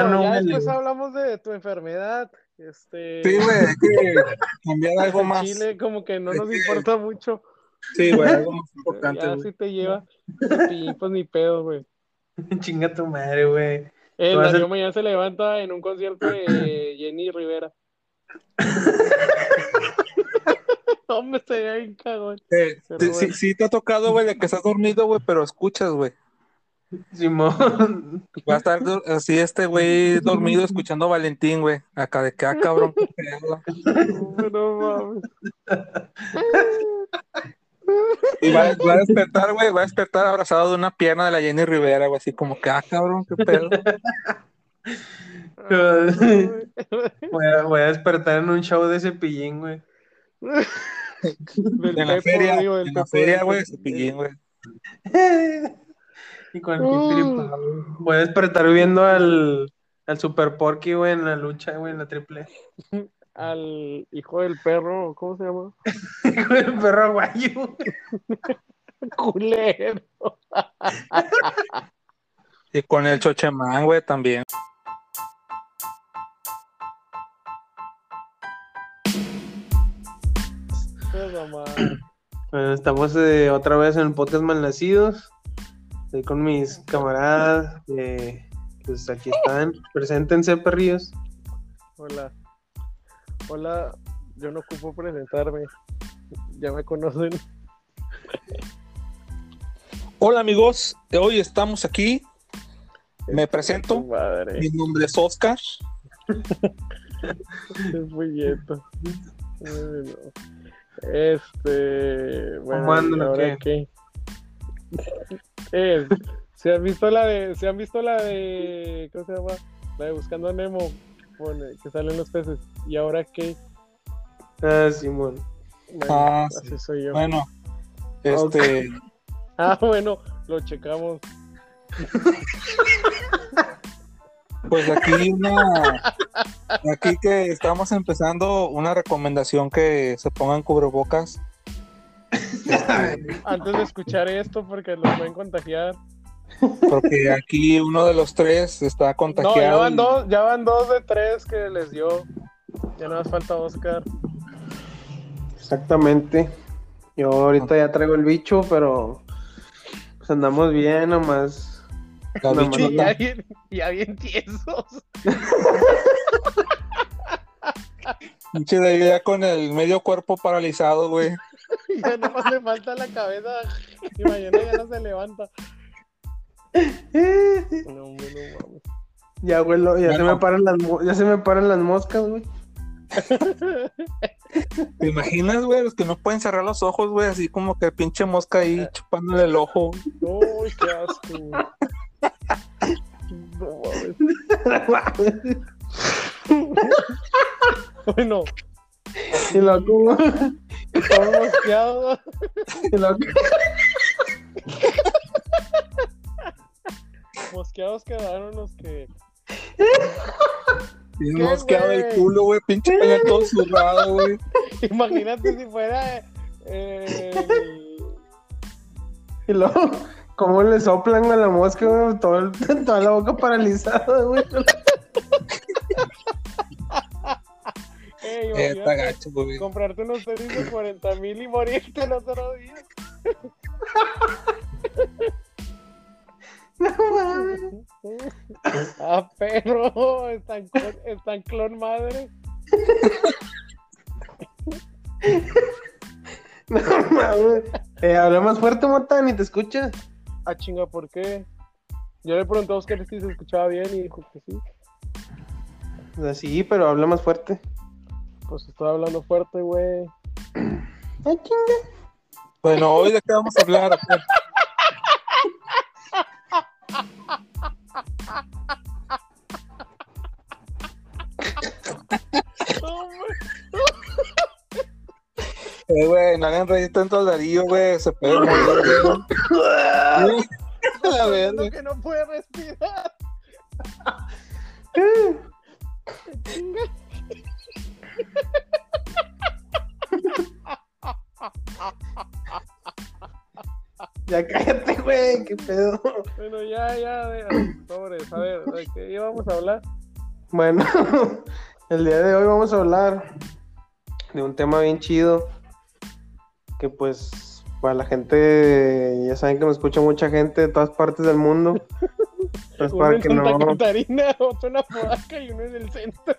hermano, ya después hablamos de tu enfermedad. Este, Sí, güey, hay que cambiar algo en más. Chile como que no nos importa mucho. Sí, güey, algo más importante. Ya si te lleva, Cepillín, pues ni pedo, güey. Chinga tu madre, güey. El a- Darío mañana se levanta en un concierto de Jenny Rivera. Hombre, estaría bien cagón. Eh, bueno. sí, sí te ha tocado, güey, de que estás dormido, güey, pero escuchas, güey. Simón. Va a estar así este güey dormido escuchando a Valentín, güey. Acá de que, ah, cabrón, qué pedo. Hombre, no mames. Y va, va a despertar, güey, va a despertar abrazado de una pierna de la Jenny Rivera, güey, así como que, ah, cabrón, qué pedo. Voy a, voy a despertar en un show de cepillín, güey. En la feria, en la feria, güey, cepillín, güey. Y con el Uh. pipiripao. Voy a despertar viendo al, al Super Porky, güey, en la lucha, güey, en la triple. Al hijo del perro, ¿cómo se llama? Con el perro aguayo. Culero. Y con el chochemán, güey, también. Bueno, estamos eh, otra vez en el podcast Malnacidos. Estoy con mis camaradas. eh, pues aquí están. Preséntense, perrillos. Hola. Hola, yo no ocupo presentarme. Ya me conocen. Hola, amigos, hoy estamos aquí. Me Tu presento. Madre, Mi nombre es Oscar. es muy. Bueno, Este. Bueno, ¿Cómo andan ¿y o ahora qué? ¿Qué es? ¿Se han visto la de. ¿Se han visto la de. ¿Cómo se llama? La de Buscando a Nemo. Pone, que salen los peces. ¿Y ahora qué? Ah, Simón. Bueno, Ah, así sí. soy yo. Bueno, este, Ah, bueno, lo checamos. pues aquí una, aquí que estamos empezando una recomendación que se pongan cubrebocas. Antes de escuchar esto, porque los pueden contagiar. Porque aquí uno de los tres está No, ya contagiado. van dos, ya van dos de tres que les dio. Ya no más falta Oscar. Exactamente. Yo ahorita ya traigo el bicho, pero pues andamos bien, nomás. la no, bichota. Y ya bien, ya bien tiesos. Pinche de ahí ya con el medio cuerpo paralizado, güey. Ya nomás le falta la cabeza. Y mañana ya no se levanta. No, hombre, no mames. Ya, güey, ya, se me paran las, ya se me paran las moscas, güey. ¿Te imaginas, güey? Los que no pueden cerrar los ojos, güey, así como que pinche mosca ahí chupándole el ojo. Uy, qué asco. No mames. Bueno, y loco, y loco. Mosqueados quedaron los que. ¿Qué, mosqueado el culo, güey. Pinche pelea todo zurrado, güey. Imagínate si fuera. eh, Y luego, ¿cómo le soplan a la mosca, güey? Todo toda la boca paralizada, güey. Ey, Eh, está imagínate gacho, güey. comprarte unos tenis de 40 mil y morirte el otro día. ah, perro, están clon, están clon madre. No mames. Eh, habla más fuerte, Mota, ni te escucha. Ah, chinga, ¿por qué? Yo le pregunté a Oscar si se escuchaba bien y dijo que sí. O sea, sí, pero habla más fuerte. Pues estoy hablando fuerte, güey. Ay, chinga. Bueno, hoy de qué vamos a hablar. Pues, Eh, güey, no hagan reír tanto al Darío, güey. Se puede morir, güey. A ver, siento güey. que no puede respirar. Ya cállate, güey, qué pedo. Bueno, ya, ya, ya. Sobres, a ver, ¿de qué íbamos a hablar? Bueno, el día de hoy vamos a hablar de un tema bien chido que pues para la gente, ya saben que me escucha mucha gente de todas partes del mundo. Pues Uno para en que Santa no... Catarina, otro en Apodaca y uno en el centro.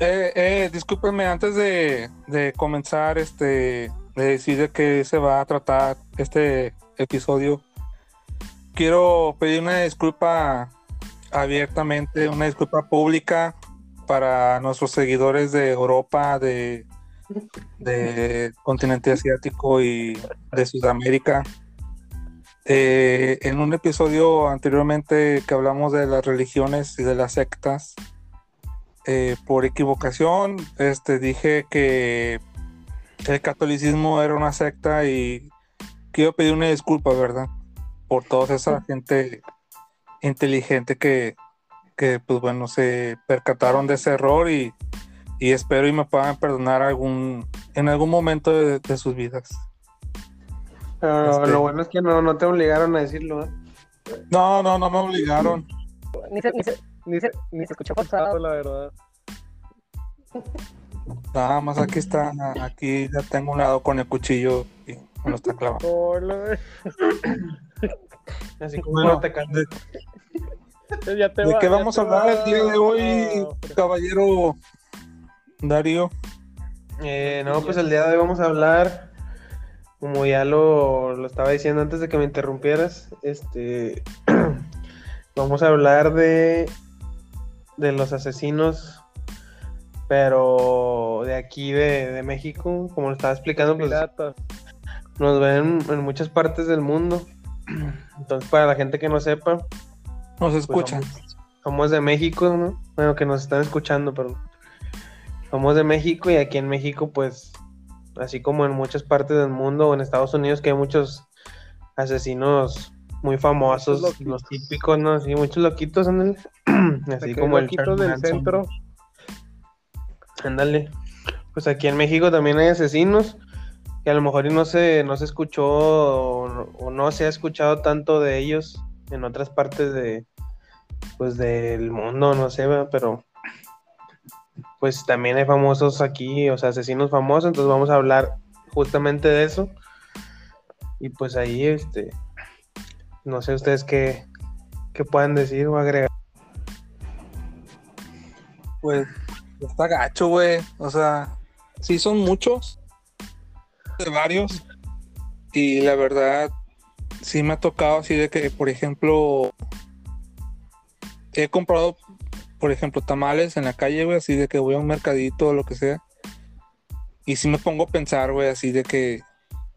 Eh, eh, discúlpenme, antes de, comenzar, este, de decir de qué se va a tratar este episodio, quiero pedir una disculpa abiertamente, una disculpa pública para nuestros seguidores de Europa, de, de continente asiático y de Sudamérica. Eh, en un episodio anteriormente que hablamos de las religiones y de las sectas, eh, por equivocación, este, dije que el catolicismo era una secta y quiero pedir una disculpa, ¿verdad? Por toda esa gente inteligente que, que, pues bueno, se percataron de ese error y, y espero y me puedan perdonar algún, en algún momento de, de sus vidas. Pero Este- lo bueno es que no, no te obligaron a decirlo, ¿eh? No, no, no me obligaron. Ni se, ni se, ni se, ni se escuchó forzado, la verdad. Nada más aquí está, aquí ya tengo un lado con el cuchillo y me lo está clavando. Así como Bueno, no te. ¿de, ya te de va, qué ya vamos te a hablar va. el día de hoy, No, caballero Darío? Eh, no, pues el día de hoy vamos a hablar, como ya lo, lo estaba diciendo antes de que me interrumpieras, este, vamos a hablar de, de los asesinos, pero de aquí de, de México, como lo estaba explicando, pues Piratas. nos ven en muchas partes del mundo. Entonces, para la gente que no sepa, Nos pues, escuchan. somos, somos de México, ¿no? Bueno, que nos están escuchando, pero somos de México y aquí en México, pues, así como en muchas partes del mundo o en Estados Unidos, que hay muchos asesinos muy famosos, los típicos, ¿no? Sí, muchos loquitos, ándale. Así como el loquitos Charles del Manson. centro. Ándale. Pues aquí en México también hay asesinos que a lo mejor y no se, no se escuchó o, no- o no se ha escuchado tanto de ellos en otras partes de pues del mundo, no sé, ¿verdad? pero pues también hay famosos aquí, o sea, asesinos famosos, entonces vamos a hablar justamente de eso. Y pues ahí este no sé ustedes qué, qué puedan decir o agregar. Pues está gacho, güey. O sea, sí son muchos, de varios. Y la verdad, sí me ha tocado así de que, por ejemplo, he comprado, por ejemplo, tamales en la calle, güey, así de que voy a un mercadito o lo que sea. Y sí me pongo a pensar, güey, así de que,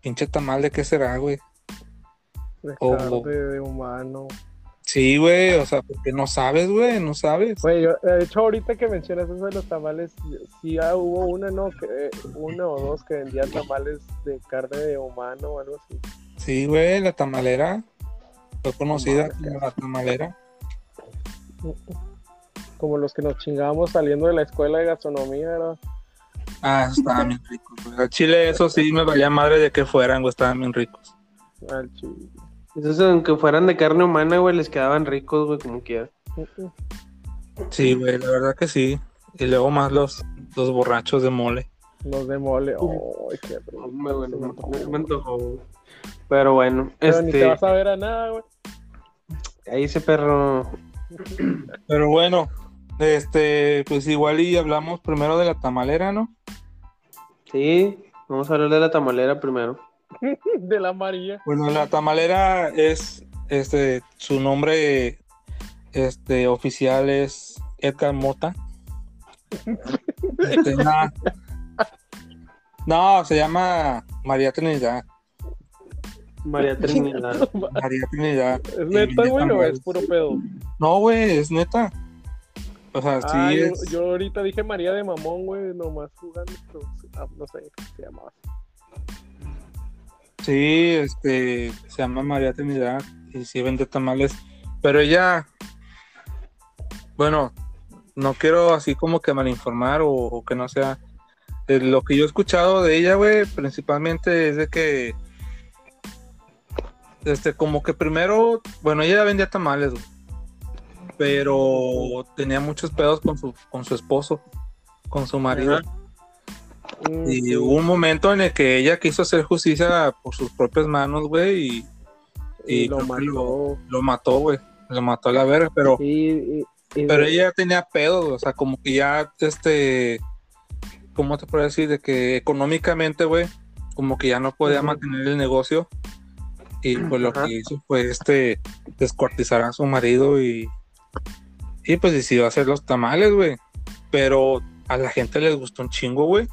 pinche tamal, ¿de qué será, güey? De carne de humano. Sí, güey, o sea, porque no sabes, güey, no sabes. Güey, yo- de hecho, ahorita que mencionas eso de los tamales, sí ah, hubo una, ¿no? Que, una o dos que vendían tamales de carne de humano o algo así. Sí, güey, la tamalera. Fue conocida como la tamalera. Como los que nos chingábamos saliendo de la escuela de gastronomía, ¿verdad? Ah, esos estaban bien ricos, güey. Al chile, eso sí me valía madre de que fueran, güey, estaban bien ricos. Al chile. Esos aunque fueran de carne humana, güey, les quedaban ricos, güey, como quiera. Sí, güey, la verdad que sí. Y luego más los, los borrachos de mole. Los de mole. ¡Ay, qué rico! Hombre, me me, antojó. me- me antojó, güey. Pero bueno, Pero ni te este, vas a ver a nada, güey. ahí ese perro. Pero bueno, este, pues igual y hablamos primero de la tamalera, ¿no? Sí, vamos a hablar de la tamalera primero. De la María. Bueno, la tamalera es, este, su nombre, este, oficial es Edgar Mota. Este, na- no, se llama María Trinidad. María Trinidad. María Trinidad. ¿Es neta, güey, o es puro pedo? No, güey, es neta. O sea, sí Ah, yo, es. yo ahorita dije María de Mamón, güey, nomás jugando, pero ah, no sé qué se llamaba. Sí, este, se llama María Trinidad y sí vende tamales, pero ella, bueno, no quiero así como que malinformar o, o que no sea, eh, lo que yo he escuchado de ella, güey, principalmente es de que, este, como que primero, bueno, ella vendía tamales, pero tenía muchos pedos con su, con su esposo, con su marido. Y sí. hubo un momento en el que ella quiso hacer justicia por sus propias manos, güey, y, Y y lo mató. Lo, lo mató, güey. Lo mató a la verga, pero, Y, y- pero ella tenía pedos, o sea, como que ya, este, ¿cómo te puedo decir? De que económicamente, güey, como que ya no podía mantener el negocio. Y pues lo Ajá. que hizo fue, este, descuartizar a su marido y, y pues decidió hacer los tamales, güey. Pero a la gente les gustó un chingo, güey.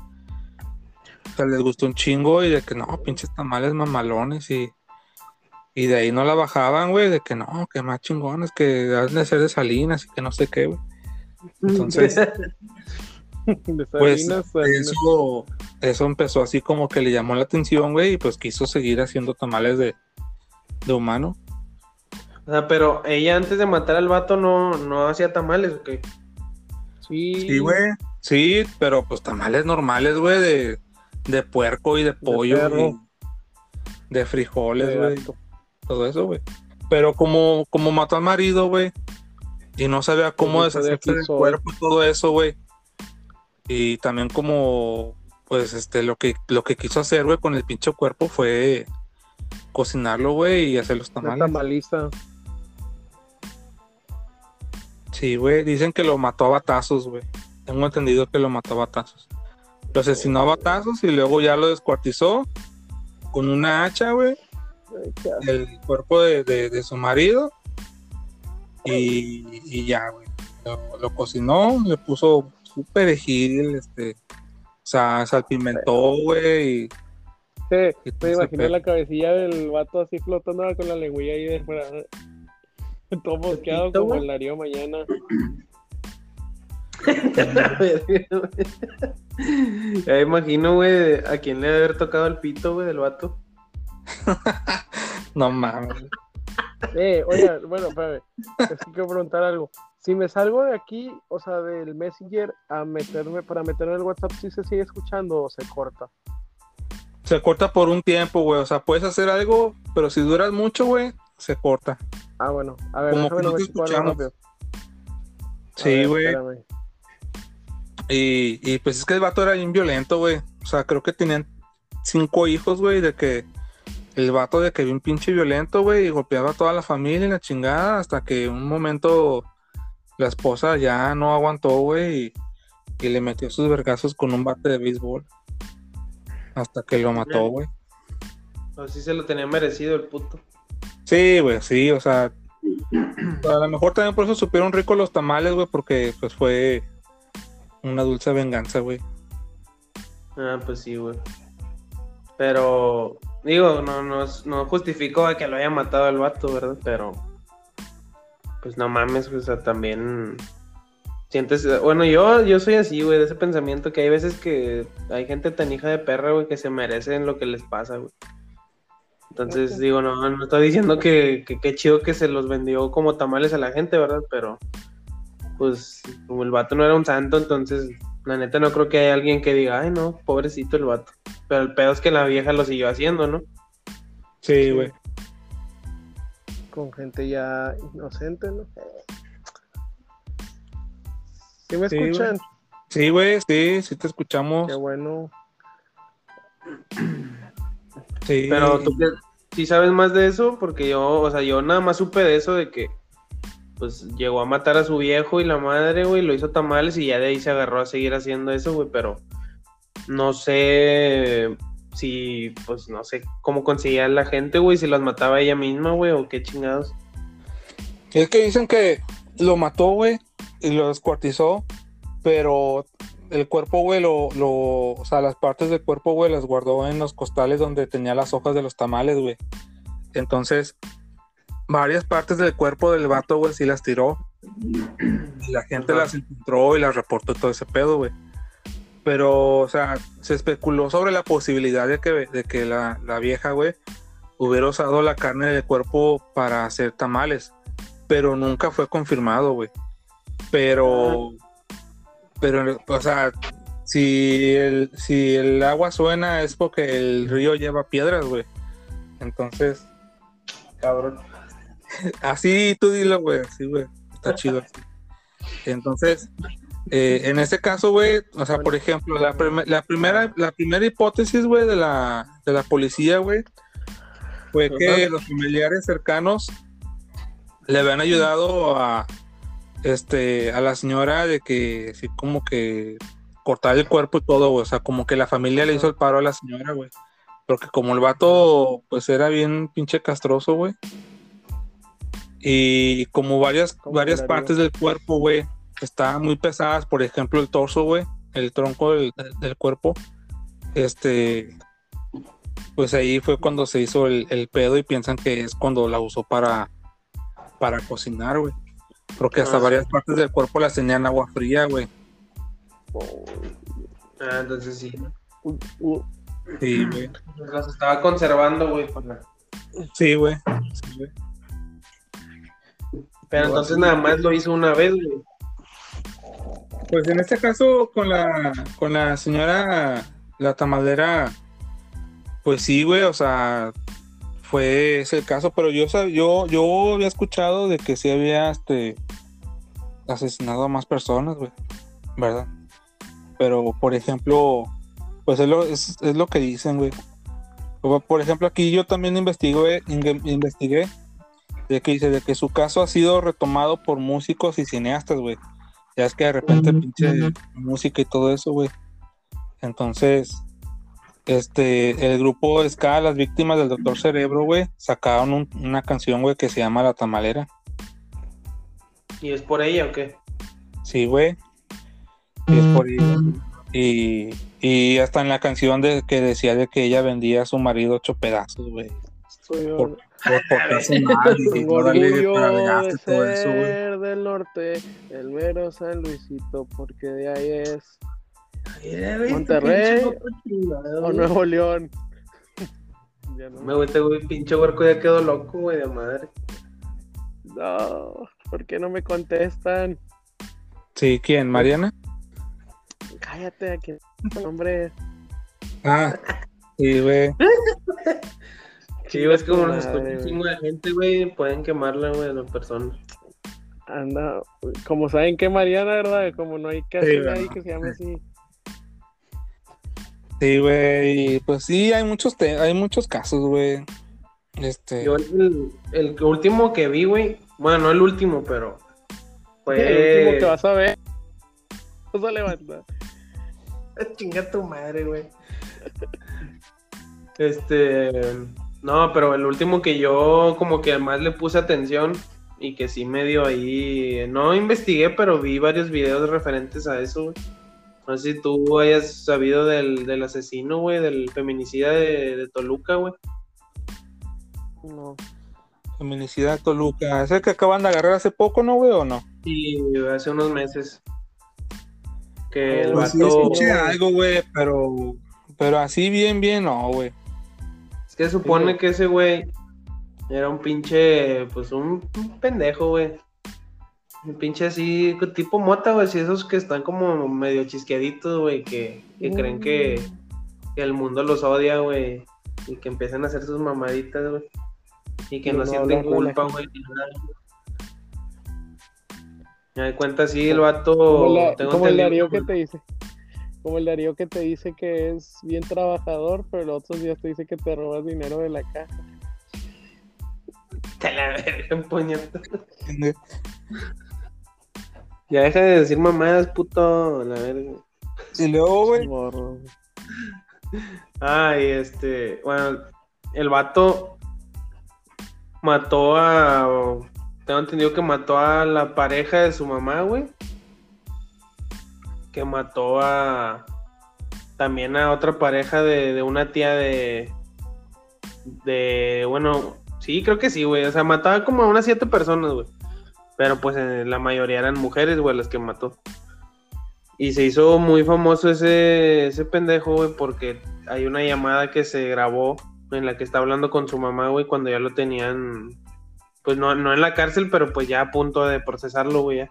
O sea, les gustó un chingo y de que no, pinches tamales mamalones y, y de ahí no la bajaban, güey, de que no, que más chingones, que deben de ser de Salinas y que no sé qué, güey. Entonces, de pues Salinas, Salinas. eso, eso empezó así como que le llamó la atención, güey, y pues quiso seguir haciendo tamales de, de humano. O sea, pero ella antes de matar al vato no, no hacía tamales, ¿o qué? Sí, Sí, güey. Sí, pero pues tamales normales, güey, de, de puerco y de pollo y de frijoles, de güey. todo eso, güey. Pero como, como mató al marido, güey, y no sabía cómo Pues, todavía deshacerse del cuerpo y todo eso, güey. Y también como, pues, este, lo que, lo que quiso hacer, güey, con el pinche cuerpo fue cocinarlo, güey, y hacer los tamales. tamaliza. Sí, güey, dicen que lo mató a batazos, güey. Tengo entendido que lo mató a batazos. Lo asesinó a batazos y luego ya lo descuartizó con una hacha, güey. El cuerpo de, de- de su marido y, y ya, güey. Lo, lo cocinó, le puso su perejil, este, o sea, salpimentó, güey, y, imaginé pedo. la cabecilla del vato así flotando con la lengüilla ahí de fuera. Todo mosqueado como el Darío mañana. Ya me imagino, güey, a quién le debe haber tocado el pito, güey, del vato. No mames. Eh, oiga, bueno, espérame. Es que quiero preguntar algo. Si me salgo de aquí, o sea, del Messenger a meterme, para meterme en el WhatsApp, ¿sí se sigue escuchando o se corta? Se corta por un tiempo, güey, o sea, puedes hacer algo, pero si duras mucho, güey, se corta. Ah, bueno. A ver, Como déjame que no te escuchamos. Sí, güey. Y pues es que el vato era bien violento, güey. O sea, creo que tenían cinco hijos, güey, de que el vato de que bien pinche violento, güey, y golpeaba a toda la familia y la chingada, hasta que un momento la esposa ya no aguantó, güey, y, y le metió sus vergazos con un bate de béisbol. Hasta que lo mató, güey. Así se lo tenía merecido el puto. Sí, güey, sí, o sea, a lo mejor también por eso supieron ricos los tamales, güey, porque pues fue una dulce venganza, güey. Ah, pues sí, güey. Pero, digo, no, no, no justifico a que lo haya matado el vato, ¿verdad? Pero, pues no mames, o sea, también sientes, bueno, yo, yo soy así, güey, de ese pensamiento que hay veces que hay gente tan hija de perra, güey, que se merecen lo que les pasa, güey. Entonces, digo, no, no estoy diciendo que que qué chido que se los vendió como tamales a la gente, ¿verdad? Pero, pues, como el vato no era un santo, entonces, la neta no creo que haya alguien que diga, ay, no, pobrecito el vato. Pero el pedo es que la vieja lo siguió haciendo, ¿no? Sí, güey. Con gente ya inocente, ¿no? ¿Sí me Sí, escuchan? Sí, güey, sí, sí te escuchamos. Qué bueno. Sí. Pero tú sí sabes más de eso, porque yo, o sea, yo nada más supe de eso de que pues llegó a matar a su viejo y la madre, güey, lo hizo tamales y ya de ahí se agarró a seguir haciendo eso, güey, pero no sé si, pues no sé cómo conseguía la gente, güey, si las mataba ella misma, güey, o qué chingados. Es que dicen que lo mató, güey, y lo descuartizó, pero el cuerpo, güey, lo, lo, o sea, las partes del cuerpo, güey, las guardó en los costales donde tenía las hojas de los tamales, güey. Entonces, varias partes del cuerpo del vato, güey, sí las tiró. Y la gente Ajá. las encontró y las reportó todo ese pedo, güey. Pero, o sea, se especuló sobre la posibilidad de que, de que la, la vieja, güey, hubiera usado la carne del cuerpo para hacer tamales. Pero nunca fue confirmado, güey. Pero, pero, o sea, si el, si el agua suena es porque el río lleva piedras, güey. Entonces, Cabrón. Así tú dilo, güey, así, güey. está chido. Entonces, eh, en este caso, güey, o sea, por ejemplo, la, la primera, la primera hipótesis, güey, de la, de la policía, güey, fue que los familiares cercanos le habían ayudado a, este, a la señora de que, sí, como que cortar el cuerpo y todo, güey, o sea, como que la familia le hizo el paro a la señora, güey. Porque como el vato, pues era bien pinche castroso, güey. Y como varias, varias partes del cuerpo, güey, estaban muy pesadas, por ejemplo el torso, güey, el tronco del, cuerpo, este, pues ahí fue cuando se hizo el, pedo y piensan que es cuando la usó para, para cocinar, güey. Porque hasta ah, varias partes del cuerpo las tenían agua fría, güey. Ah, entonces sí. Sí, güey. Las estaba conservando, güey. Sí, güey. Pero entonces nada más lo hizo una vez, güey. Pues en este caso, con la, con la señora, la tamadera, pues sí, güey, o sea, fue ese el caso, pero yo, yo, yo había escuchado de que sí había este, asesinado a más personas, güey, ¿verdad? Pero, por ejemplo, pues es lo, es, lo que dicen, güey. Por ejemplo, aquí yo también investigué, investigué de que dice de que su caso ha sido retomado por músicos y cineastas, güey. Ya es que de repente pinche música y todo eso, güey. Entonces, este, el grupo Ska, las víctimas del Doctor Cerebro, güey, sacaron una canción, güey, que se llama La Tamalera. ¿Y es por ella o qué? Sí, güey. Y es por ella. Y, y hasta en la canción de que decía de que ella vendía a su marido ocho pedazos, güey. Por, por, por de ser del norte, el mero San Luisito, porque de ahí es Monterrey o Nuevo León. Me güey, este güey, pinche huerco ya quedó loco, güey, de madre. No, ¿por qué no me contestan? Sí, ¿quién? ¿Mariana? Cállate, aquí nombre. Ah, sí, güey. Sí, es como nos escucha un chingo de gente, güey, pueden quemarla, güey, a las personas. Anda, como saben que Mariana, ¿verdad? Como no hay casi nadie que se llame así. Sí, güey, pues sí, hay muchos, hay muchos casos, güey. Este... Yo el, el, último que vi, güey, bueno, no el último, pero fue... El último que vas a ver. Vas a levantar. Chinga tu madre, güey. Este... No, pero el último que yo como que además le puse atención y que sí medio ahí, no investigué, pero vi varios videos referentes a eso, güey. No sé si tú hayas sabido del, asesino, güey, del feminicida de, Toluca, güey. No. Feminicida de Toluca. ¿Es el que acaban de agarrar hace poco, no, güey, o no? Sí, hace unos meses. Que el pues vato... escuché algo, güey, pero, pero así bien, bien, no, güey que supone que ese güey era un pinche, pues un, pendejo, güey. Un pinche así, tipo mota, güey, si esos que están como medio chisqueaditos, güey, que, creen que, el mundo los odia, güey, y que empiezan a hacer sus mamaditas, güey, y que no, sienten culpa, güey, Me da cuenta así el vato. Como, el Darío que te dice. Como el Darío que te dice que es bien trabajador, pero los otros días te dice que te robas dinero de la caja. Te la verga, ya deja de decir mamadas, puto. La verga. Y luego, güey. Ay, este. Bueno, el vato mató a. Tengo entendido que mató a la pareja de su mamá, güey que mató a también a otra pareja de, una tía de de bueno sí creo que sí güey o sea mataba como a unas siete personas güey pero pues eh, la mayoría eran mujeres güey las que mató. Y se hizo muy famoso ese ese pendejo güey porque hay una llamada que se grabó en la que está hablando con su mamá güey cuando ya lo tenían pues no, no en la cárcel pero pues ya a punto de procesarlo güey ya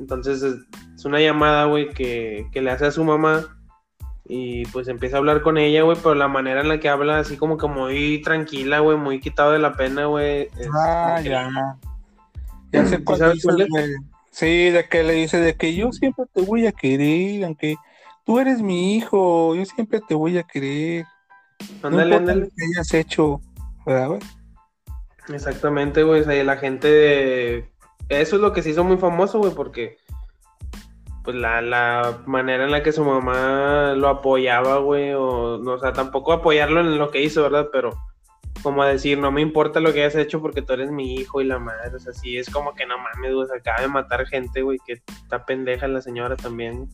entonces es una llamada, güey, que, le hace a su mamá y pues empieza a hablar con ella, güey, pero la manera en la que habla así como que muy tranquila, güey, muy quitado de la pena, güey. Ah, ya. Ya sé ¿Sí cuál sabes dices, cuál es? güey. Sí, de que le dice de que yo siempre te voy a querer, aunque tú eres mi hijo, yo siempre te voy a querer. No Ándale, importa ándale. que hayas hecho, ¿verdad, güey? Exactamente, güey. O sea, y la gente. Eso es lo que se hizo muy famoso, güey, porque. Pues la, la manera en la que su mamá lo apoyaba, güey. O, no, o sea, tampoco apoyarlo en lo que hizo, ¿verdad? Pero. Como decir, no me importa lo que hayas hecho porque tú eres mi hijo y la madre. O sea, sí, es como que no mames, güey. Se acaba de matar gente, güey. Que está pendeja la señora también.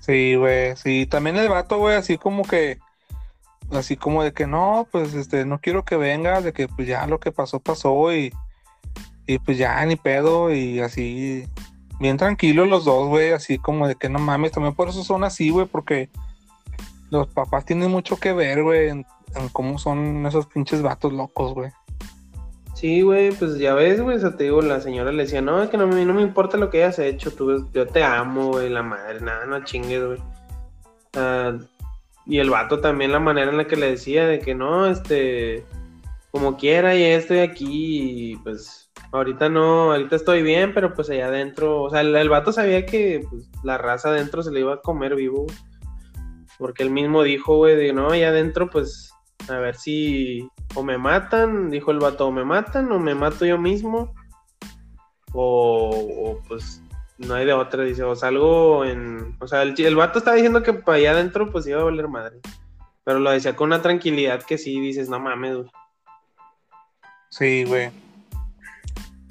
Sí, güey, sí, también el vato, güey, así como que, así como de que no, pues, este, no quiero que venga, de que pues ya lo que pasó, pasó y, y pues ya ni pedo y así, bien tranquilos los dos, güey, así como de que no mames, también por eso son así, güey, porque los papás tienen mucho que ver, güey, en, cómo son esos pinches vatos locos, güey. Sí, güey, pues ya ves, güey, o sea, te digo, la señora le decía, no, es que no, no me importa lo que hayas hecho, tú, yo te amo, güey, la madre, nada, no chingues, güey. Y el vato también, la manera en la que le decía, de que no, este, como quiera, ya estoy aquí, y pues, ahorita no, ahorita estoy bien, pero pues allá adentro, o sea, el, el vato sabía que pues, la raza adentro se le iba a comer vivo. Porque él mismo dijo, güey, de no, allá adentro, pues, a ver si o me matan, dijo el vato, o me matan o me mato yo mismo. O, pues no hay de otra, dice, o salgo en... O sea, el, el vato estaba diciendo que para allá adentro pues iba a valer madre. Pero lo decía con una tranquilidad que sí, dices, no mames, güey. Sí, güey.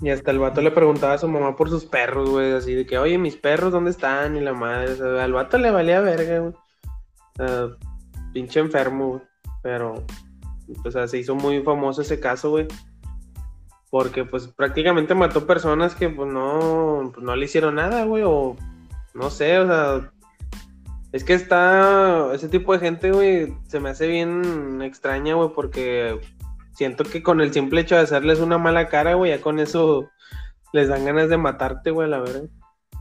Y hasta el vato le preguntaba a su mamá por sus perros, güey, así de que, oye, mis perros, ¿dónde están? Y la madre, o sea, al vato le valía verga, güey. Pinche enfermo, güey. Pero, o sea, se hizo muy famoso ese caso, güey. Porque, pues, prácticamente mató personas que, pues, no, pues, no le hicieron nada, güey, o no sé, o sea, es que está, ese tipo de gente, güey, se me hace bien extraña, güey, porque siento que con el simple hecho de hacerles una mala cara, güey, ya con eso les dan ganas de matarte, güey, a la verdad.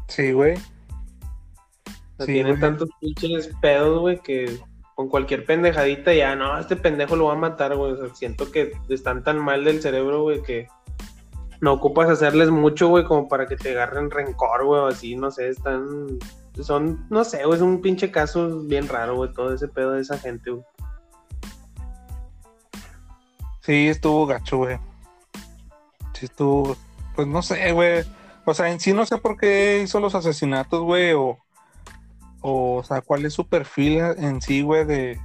Sí, güey. O sea, Sí, tienen güey. tantos pinches pedos, güey, que con cualquier pendejadita ya, no, este pendejo lo va a matar, güey. O sea, siento que están tan mal del cerebro, güey, que no ocupas hacerles mucho, güey, como para que te agarren rencor, güey, o así, no sé, están, son, no sé, güey, es un pinche caso bien raro, güey, todo ese pedo de esa gente, güey. Sí, estuvo gacho, güey. Sí, estuvo. Pues no sé, güey. O sea, en sí no sé por qué hizo los asesinatos, güey. O, o, sea, cuál es su perfil en sí, güey, de,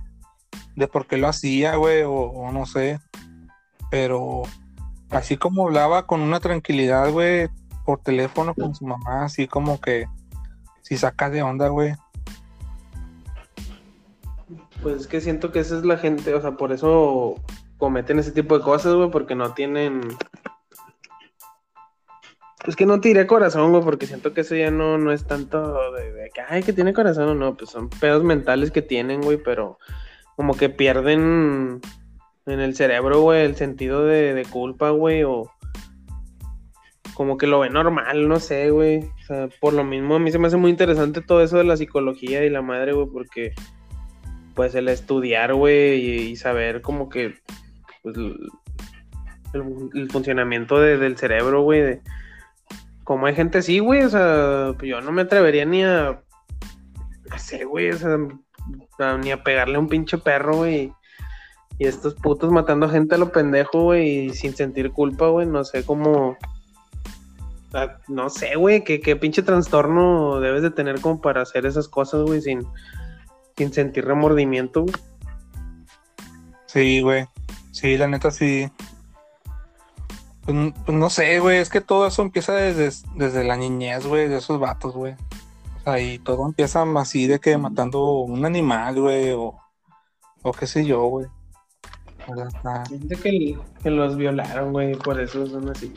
de por qué lo hacía, güey. O no sé. Pero así como hablaba con una tranquilidad, güey, por teléfono con su mamá, así como que si saca de onda, güey. Pues es que siento que esa es la gente, o sea, por eso cometen ese tipo de cosas, güey, porque no tienen. Es que no te diré corazón, güey, porque siento que eso ya no, no es tanto de, que, ay, que tiene corazón o no, pues son pedos mentales que tienen, güey, pero como que pierden en el cerebro, güey, el sentido de, de culpa, güey, o como que lo ven normal, no sé, güey. O sea, por lo mismo a mí se me hace muy interesante todo eso de la psicología y la madre, güey, porque pues el estudiar, güey, y saber como que pues, el, funcionamiento de- del cerebro, güey, de como hay gente así, güey, o sea, pues, yo no me atrevería ni a, no sé, güey, o sea, ni a pegarle a un pinche perro, güey, y estos putos matando gente a lo pendejo, güey, y sin sentir culpa, güey, no sé cómo, ah, no sé, güey, qué, qué pinche trastorno debes de tener como para hacer esas cosas, güey, sin, sin sentir remordimiento, güey. Sí, güey. Sí, la neta sí. Pues, pues no sé, güey. Es que todo eso empieza desde, desde la niñez, güey, de esos vatos, güey. O sea, y todo empieza así de que matando un animal, güey, o, o qué sé yo, güey. O sea, está- Gente que, que los violaron, güey, por eso son así.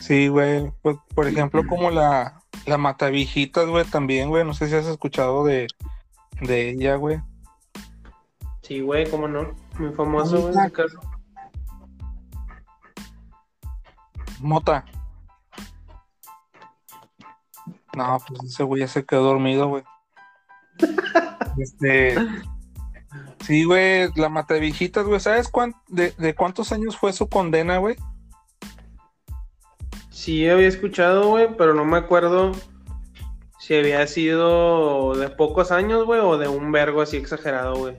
Sí, güey. Pues, por ejemplo, como la, la Matavijitas, güey, también, güey. No sé si has escuchado de, de ella, güey. Sí, güey, cómo no. Muy famoso, güey, ese caso. Mota. No, pues ese güey ya se quedó dormido, güey. Este. Sí, güey, la matavijitas, güey. ¿Sabes cuán- de, de cuántos años fue su condena, güey? Sí, había escuchado, güey, pero no me acuerdo si había sido de pocos años, güey, o de un vergo así exagerado, güey.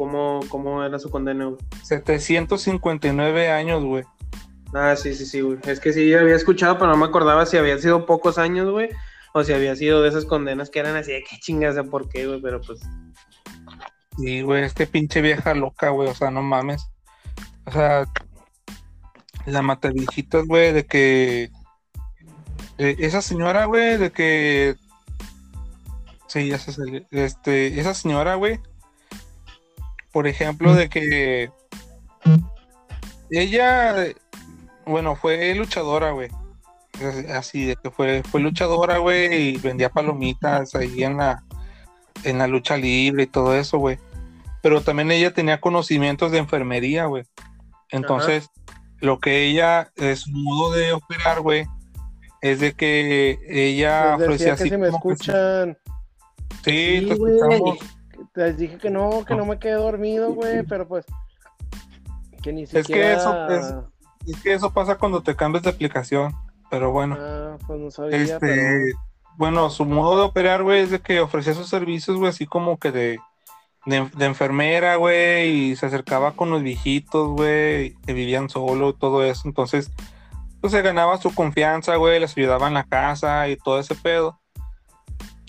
¿Cómo, ¿Cómo era su condena, güey? 759 años, güey. Ah, sí, sí, sí, güey. Es que sí, había escuchado, pero no me acordaba si había sido pocos años, güey, o si había sido de esas condenas que eran así de qué chingas de por qué, güey, pero pues. Sí, güey, es que pinche vieja loca, güey, o sea, no mames. O sea, la mata viejitas, güey, de que. eh, esa señora, güey, de que. Sí, ya se salió. Este, esa señora, güey. Por ejemplo, de que. Ella. Bueno, fue luchadora, güey. Así, de que fue, fue luchadora, güey, y vendía palomitas ahí en la, en la lucha libre y todo eso, güey. Pero también ella tenía conocimientos de enfermería, güey. Entonces, lo que ella, es su modo de operar, güey, es de que ella decía ofrecía que así me que- escuchan. Sí, Sí, te escuchamos. Les dije que no, que no me quedé dormido, güey, pero pues. Que ni Es que siquiera. eso es- Es que eso pasa cuando te cambias de aplicación. Pero bueno. Ah, pues no sabía, Este, pero. bueno, su modo de operar, güey, es de que ofrecía sus servicios, güey, así como que de, de, de enfermera, güey, y se acercaba con los viejitos, güey, que vivían solo, todo eso. Entonces, pues se ganaba su confianza, güey, les ayudaba en la casa y todo ese pedo.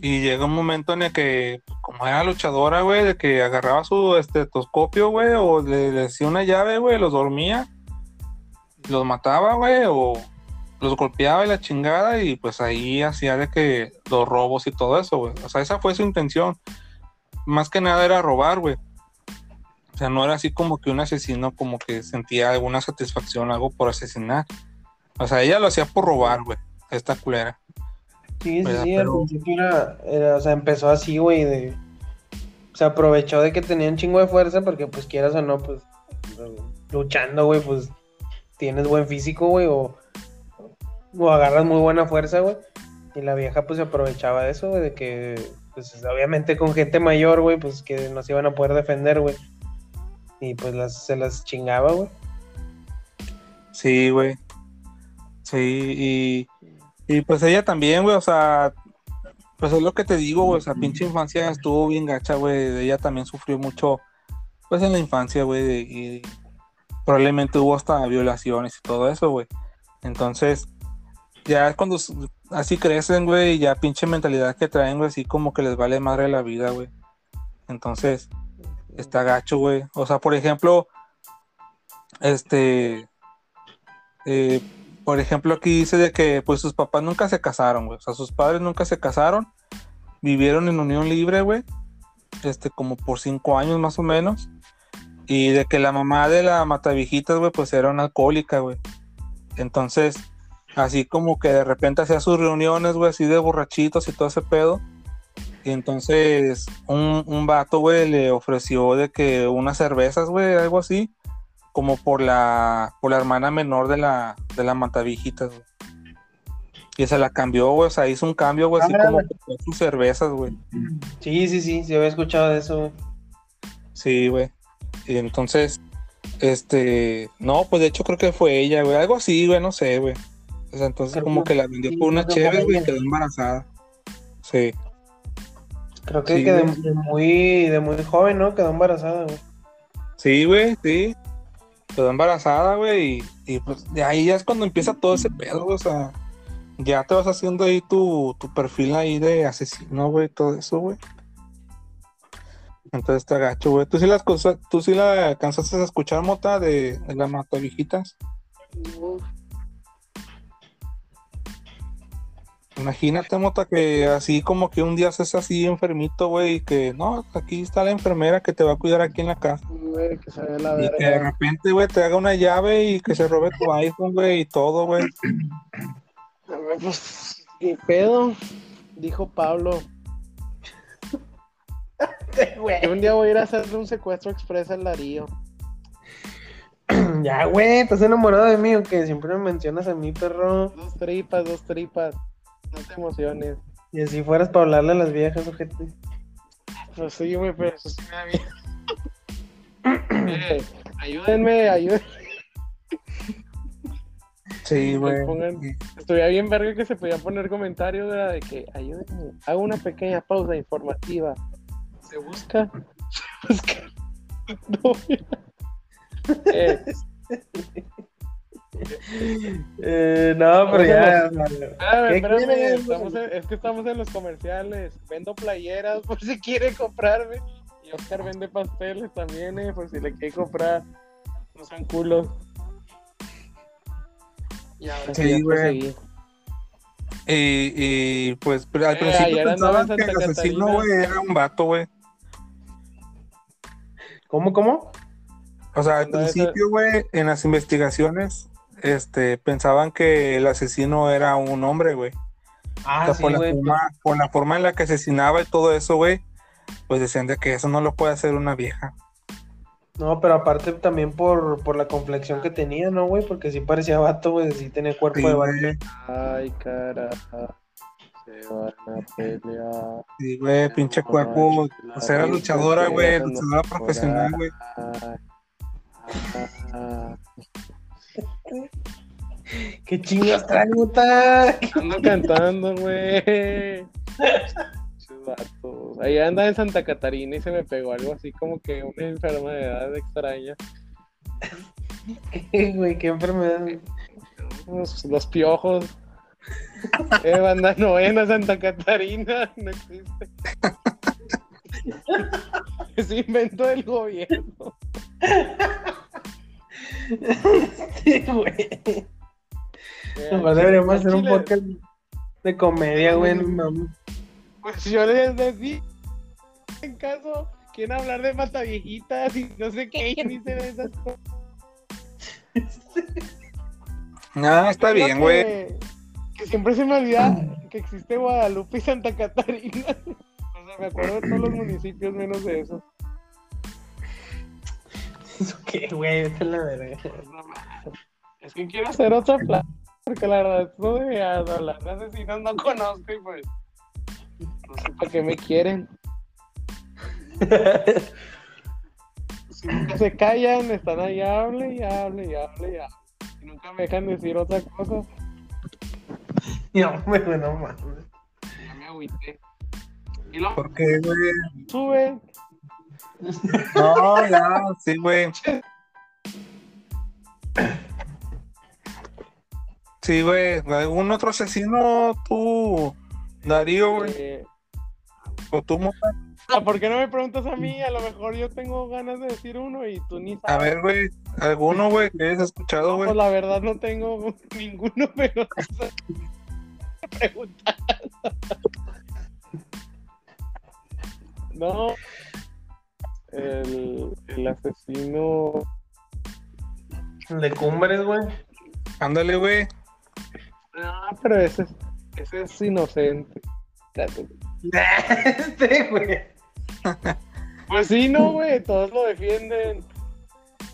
Y llega un momento en el que, como era luchadora, güey, de que agarraba su estetoscopio, güey, o le, le decía una llave, güey, los dormía, los mataba, güey, o los golpeaba y la chingada y pues ahí hacía de que los robos y todo eso, güey. O sea, esa fue su intención. Más que nada era robar, güey. O sea, no era así como que un asesino como que sentía alguna satisfacción, algo por asesinar. O sea, ella lo hacía por robar, güey. Esta culera. Sí, sí, sí, al principio era, era, o sea, empezó así, güey, de... Se aprovechó de que tenía un chingo de fuerza porque, pues, quieras o no, pues, luchando, güey, pues, tienes buen físico, güey, o, o agarras muy buena fuerza, güey. Y la vieja, pues, se aprovechaba de eso, güey, de que, pues, obviamente con gente mayor, güey, pues, que no se iban a poder defender, güey. Y, pues, las, se las chingaba, güey. Sí, güey. Sí, y, y pues ella también, güey, o sea, pues es lo que te digo, güey, o sea, pinche infancia estuvo bien gacha, güey, ella también sufrió mucho, pues en la infancia, güey, y probablemente hubo hasta violaciones y todo eso, güey. Entonces, ya es cuando así crecen, güey, y ya pinche mentalidad que traen, güey, así como que les vale madre la vida, güey. Entonces, está gacho, güey. O sea, por ejemplo, este, eh, por ejemplo, aquí dice de que pues sus papás nunca se casaron, güey. O sea, sus padres nunca se casaron. Vivieron en unión libre, güey. Este, como por cinco años más o menos. Y de que la mamá de la matavijitas, güey, pues era una alcohólica, güey. Entonces, así como que de repente hacía sus reuniones, güey, así de borrachitos y todo ese pedo. Y entonces un, un vato, güey, le ofreció de que unas cervezas, güey, algo así como por la por la hermana menor de la de la matavijitas, güey. Y se la cambió, güey, o sea, hizo un cambio, güey, así como con sus cervezas, güey. Sí, sí, sí, sí había escuchado de eso, güey. Sí, güey. Y entonces, este, no, pues de hecho creo que fue ella, güey, algo así, güey, no sé, güey. O sea, entonces Creo como que- que la vendió sí, por una chévere, güey, y quedó embarazada. Sí. Creo que, Sí, que de, güey. de muy, de muy joven, ¿no? Quedó embarazada, güey. Sí, güey, sí. Quedó embarazada, güey, y, pues de ahí ya es cuando empieza todo ese pedo, o sea, ya te vas haciendo ahí tu, tu perfil ahí de asesino, güey, todo eso, güey. Entonces está gacho, güey. ¿Tú sí las tú sí la alcanzaste a escuchar, Mota, de, de la matavijitas? Imagínate, Mota, que así como que un día estés así enfermito, güey, y que no, aquí está la enfermera que te va a cuidar aquí en la casa. Que se ve la Y que de repente, güey, te haga una llave y que se robe tu iPhone, güey, y todo, güey. Pues, ¿qué pedo? Dijo Pablo. Yo un día voy a ir a hacerle un secuestro express al Darío. Ya, güey, ¿estás enamorado de mí o qué? Siempre me mencionas a mí, perro. Dos tripas, dos tripas. No te emociones. Y así fueras para hablarle a las viejas, ojete. Pues sí, güey, pero eso sí me da miedo. Eh, ayúdenme, ayúdenme. Sí, güey. pongan- Estuviera bien verga que se podía poner comentarios ¿verdad? de que ayúdenme, hago una pequeña pausa informativa. Se busca, se busca novia. Eh, Eh, no, pero ya. estamos en- es que estamos en los comerciales. Vendo playeras por si quiere comprarme. Y Oscar vende pasteles también, eh, por si le quiere comprar. No sean culos. Y ahora Sí, güey. Y, y pues pero al Eh, principio pensaban en que el asesino, güey, era un vato, güey. ¿Cómo, cómo? O sea, al principio, güey, en las investigaciones, este, pensaban que el asesino era un hombre, güey. Ah, O sea, sí, por, la güey. forma, por la forma en la que asesinaba y todo eso, güey, pues decían de que eso no lo puede hacer una vieja. No, pero aparte también por, por la complexión que tenía, ¿no, güey? Porque sí parecía vato, güey. Sí tenía cuerpo Sí, de vato. güey, Ay, caraja. Se van a pelear. sí, güey, pinche cuerpo. O sea, era luchadora, güey, luchadora profesional, güey. ¿Qué chingas trae, puta? Ando cantando, güey. Ahí anda en Santa Catarina y se me pegó algo así como que una enfermedad extraña. ¿Qué, güey? ¿Qué enfermedad? Los, los piojos. Eh, banda novena Santa Catarina. No existe. Es invento del gobierno. Sí, güey. Nomás deberíamos hacer un podcast de comedia, güey. no. Pues yo les decía, en caso, quieren hablar de mataviejitas y no sé qué, y dicen esas cosas. Ah, está Creo bien, güey. Que, que siempre se me olvida que existe Guadalupe y Santa Catarina. O sea, me acuerdo de todos los municipios menos de esos. ¿Eso qué, güey? Vete a la verga. No. Es que quiero hacer otra plan, porque la verdad, esto de hablar de asesinos no conozco y pues. No sé para qué me quieren. Si nunca se callan, están ahí, hable y hable y hable y hable. Y nunca me dejan decir otra cosa. No, güey, no mames. Ya me agüité. Y luego ¿Por qué, güey? sube. No, ya, sí, güey. Sí, güey. ¿Algún otro asesino tú, Darío, güey? eh, ¿O tú, Mota? ah, ¿Por qué no me preguntas a mí? A lo mejor yo tengo ganas de decir uno y tú ni A sabes. ver, güey. ¿Alguno, güey, que hayas escuchado, güey? Pues la verdad no tengo ninguno, pero preguntar. No. El, el asesino. El de Cumbres, güey. Ándale, güey. Ah, pero ese, es- ese es inocente. Este, güey. Pues sí, no, güey. Todos lo defienden.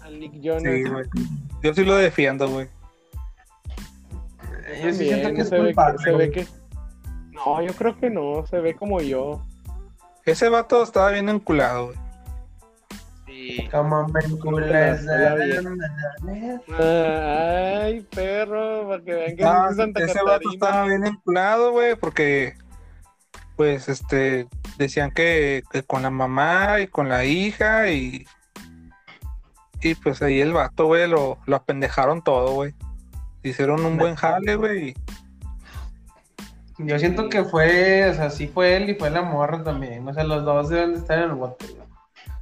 Al Nick Jonas. Sí, güey. Yo sí lo defiendo, güey. Yo sí siento que es se, ve que, se ve que. No, yo creo que no. Se ve como yo. Ese vato estaba bien enculado, güey. Hola, bien. Ay, perro, para que vean que Ah, no es Santa ese vato Catarina. estaba bien enculado, güey, porque, pues, este, decían que, que con la mamá y con la hija y, y pues ahí el vato, güey, lo, lo apendejaron todo, güey. Hicieron un buen jale, güey. Yo siento que fue, o sea, sí fue él y fue la morra también. O sea, los dos deben de estar en el bote. güey.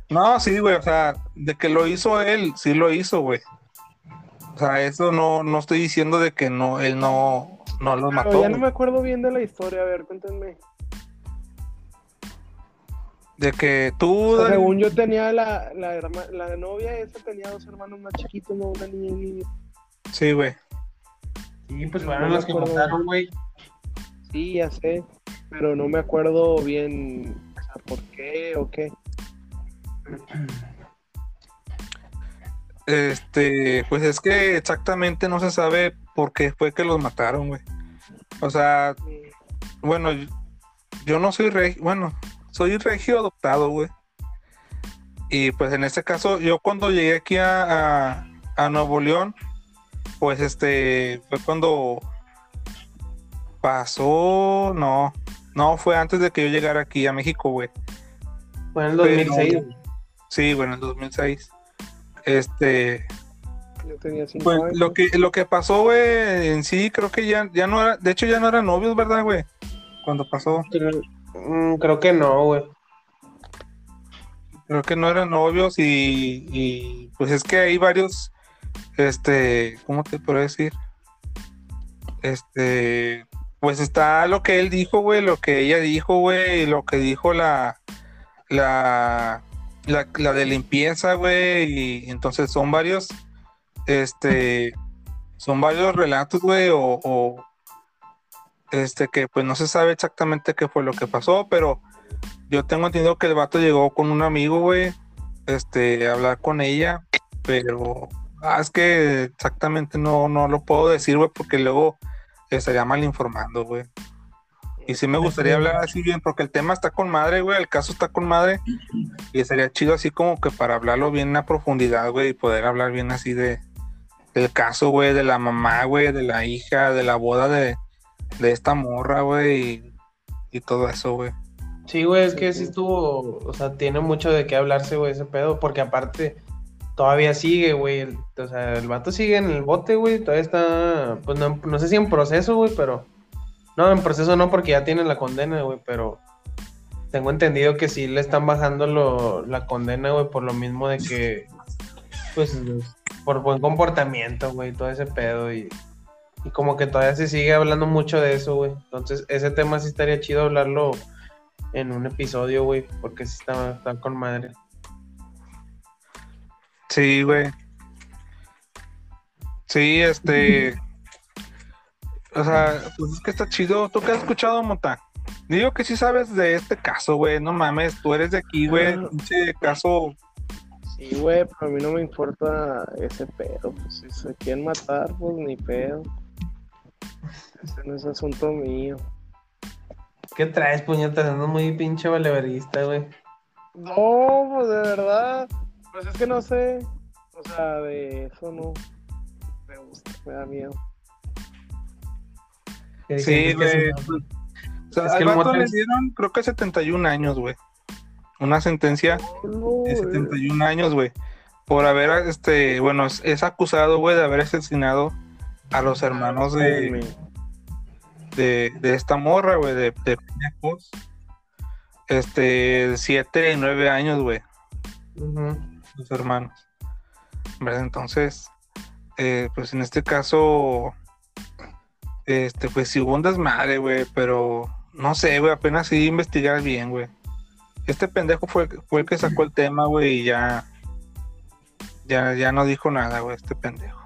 No, sí, güey, o sea, de que lo hizo él, sí lo hizo, güey. O sea, eso no, no estoy diciendo de que no, él no, no los Pero mató. ya no güey. me acuerdo bien de la historia, a ver, cuéntenme. De que O tú, sea, según yo tenía la, la, herma- la novia esa tenía dos hermanos más chiquitos, no una niña y un niño. sí, güey. Sí, pues fueron los que mataron, güey. Sí, ya sé, pero no me acuerdo bien o sea, por qué o qué. Este, pues es que exactamente no se sabe por qué fue que los mataron, güey. O sea, bueno, yo- no soy regio, bueno, soy regio adoptado, güey. Y pues en este caso, yo cuando llegué aquí a, a, a Nuevo León, pues este, fue cuando pasó, no, no, fue antes de que yo llegara aquí a México, güey. Fue en el 2006. Sí, bueno, en el 2006. Este, Yo tenía cinco pues años. lo que, lo que pasó, güey, en sí, creo que ya, ya no era, de hecho ya no eran novios, ¿verdad, güey? Cuando pasó. Creo, mm, creo que no, güey. Creo que no eran novios y, y, pues es que hay varios, este, ¿cómo te puedo decir? Este, pues está lo que él dijo, güey, lo que ella dijo, güey, y lo que dijo la, la, la, de limpieza, güey, y entonces son varios, este, son varios relatos, güey, o, o, este, que pues no se sabe exactamente qué fue lo que pasó, pero yo tengo entendido que el vato llegó con un amigo, güey, este, a hablar con ella, pero ah, es que exactamente no, no lo puedo decir, güey, porque luego estaría mal informando, güey. Y sí me gustaría hablar así bien, porque el tema está con madre, güey, el caso está con madre, y sería chido así como que para hablarlo bien a profundidad, güey, y poder hablar bien así de del caso, güey, de la mamá, güey, de la hija, de la boda de, de esta morra, güey, y, y todo eso, güey. Sí, güey, es que sí. estuvo, o sea, tiene mucho de qué hablarse, güey, ese pedo, porque aparte todavía sigue, güey, o sea, el vato sigue en el bote, güey, todavía está, pues no, no sé si en proceso, güey, pero, no, en proceso no, porque ya tiene la condena, güey, pero tengo entendido que sí le están bajando lo, la condena, güey, por lo mismo de que, pues, por buen comportamiento, güey, todo ese pedo, y, y como que todavía se sigue hablando mucho de eso, güey, entonces ese tema sí estaría chido hablarlo en un episodio, güey, porque sí está, está con madre. Sí, güey. Sí, este. O sea, pues es que está chido. ¿Tú qué has escuchado, Mota? Digo que sí sabes de este caso, güey. No mames, tú eres de aquí, güey. Ah. Pinche caso. Sí, güey, pero a mí no me importa ese pedo. Pues si se quieren matar, pues ni pedo. Ese no es asunto mío. ¿Qué traes, puñetas? Andas muy pinche valeverista, güey. No, pues de verdad. Pues es que no sé. O sea, de eso no. Me gusta, me da miedo. Que Sí, que güey. se- O sea, Es que al el vato le es- dieron, creo que 71 años, güey. Una sentencia No, de güey. 71 años, güey. Por haber, este, bueno, es, es acusado, güey, de haber asesinado a los hermanos de, de, de esta morra, güey, de, de Peña Cos. Este, siete y nueve años, güey, Ujú. los hermanos. ¿Verdad? Entonces, eh, pues en este caso, este, pues sí hubo un desmadre, güey, pero no sé, güey, apenas sí investigar bien, güey. Este pendejo fue, fue el que sacó el tema, güey, y ya, ya, ya no dijo nada, güey, este pendejo.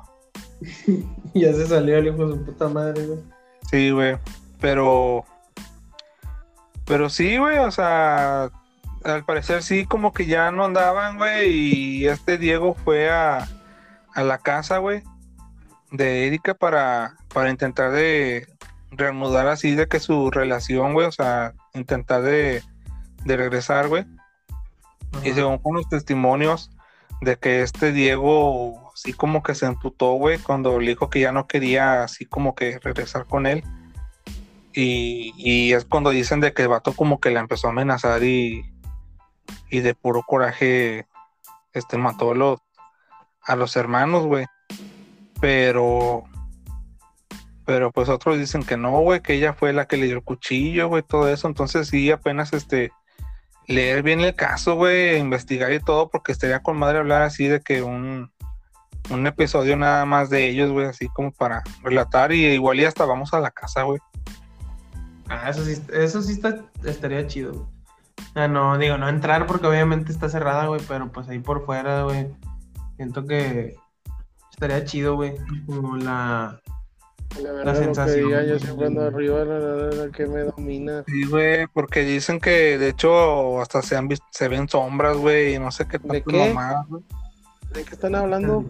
Ya se salió el hijo de su puta madre, güey. Sí, güey. Pero. Pero sí, güey. O sea. Al parecer sí, como que ya no andaban, güey. Y este Diego fue a, a la casa, güey. De Erika para, para intentar de reanudar así de que su relación, güey. O sea, intentar de, de regresar, güey. Y según con los testimonios de que este Diego así como que se emputó, güey, cuando le dijo que ya no quería así como que regresar con él. Y, y es cuando dicen de que el vato como que la empezó a amenazar y, y de puro coraje este mató a los, a los hermanos, güey. Pero pero pues otros dicen que no, güey, que ella fue la que le dio el cuchillo, güey, todo eso. Entonces sí, apenas este leer bien el caso, güey, investigar y todo, porque estaría con madre hablar así de que un, un episodio nada más de ellos, güey, así como para relatar y igual y hasta vamos a la casa, güey. Ah, eso sí, eso sí está, estaría chido. Ah, no, digo, no entrar porque obviamente está cerrada, güey, pero pues ahí por fuera, güey. Siento que estaría chido, güey. Como la... La La verdad, lo que sensación, diga, yo siempre ando arriba, la, la, la, la que me domina. Sí, güey, porque dicen que de hecho hasta se han visto, se ven sombras, güey, y no sé qué tanto qué? güey. ¿De qué están hablando?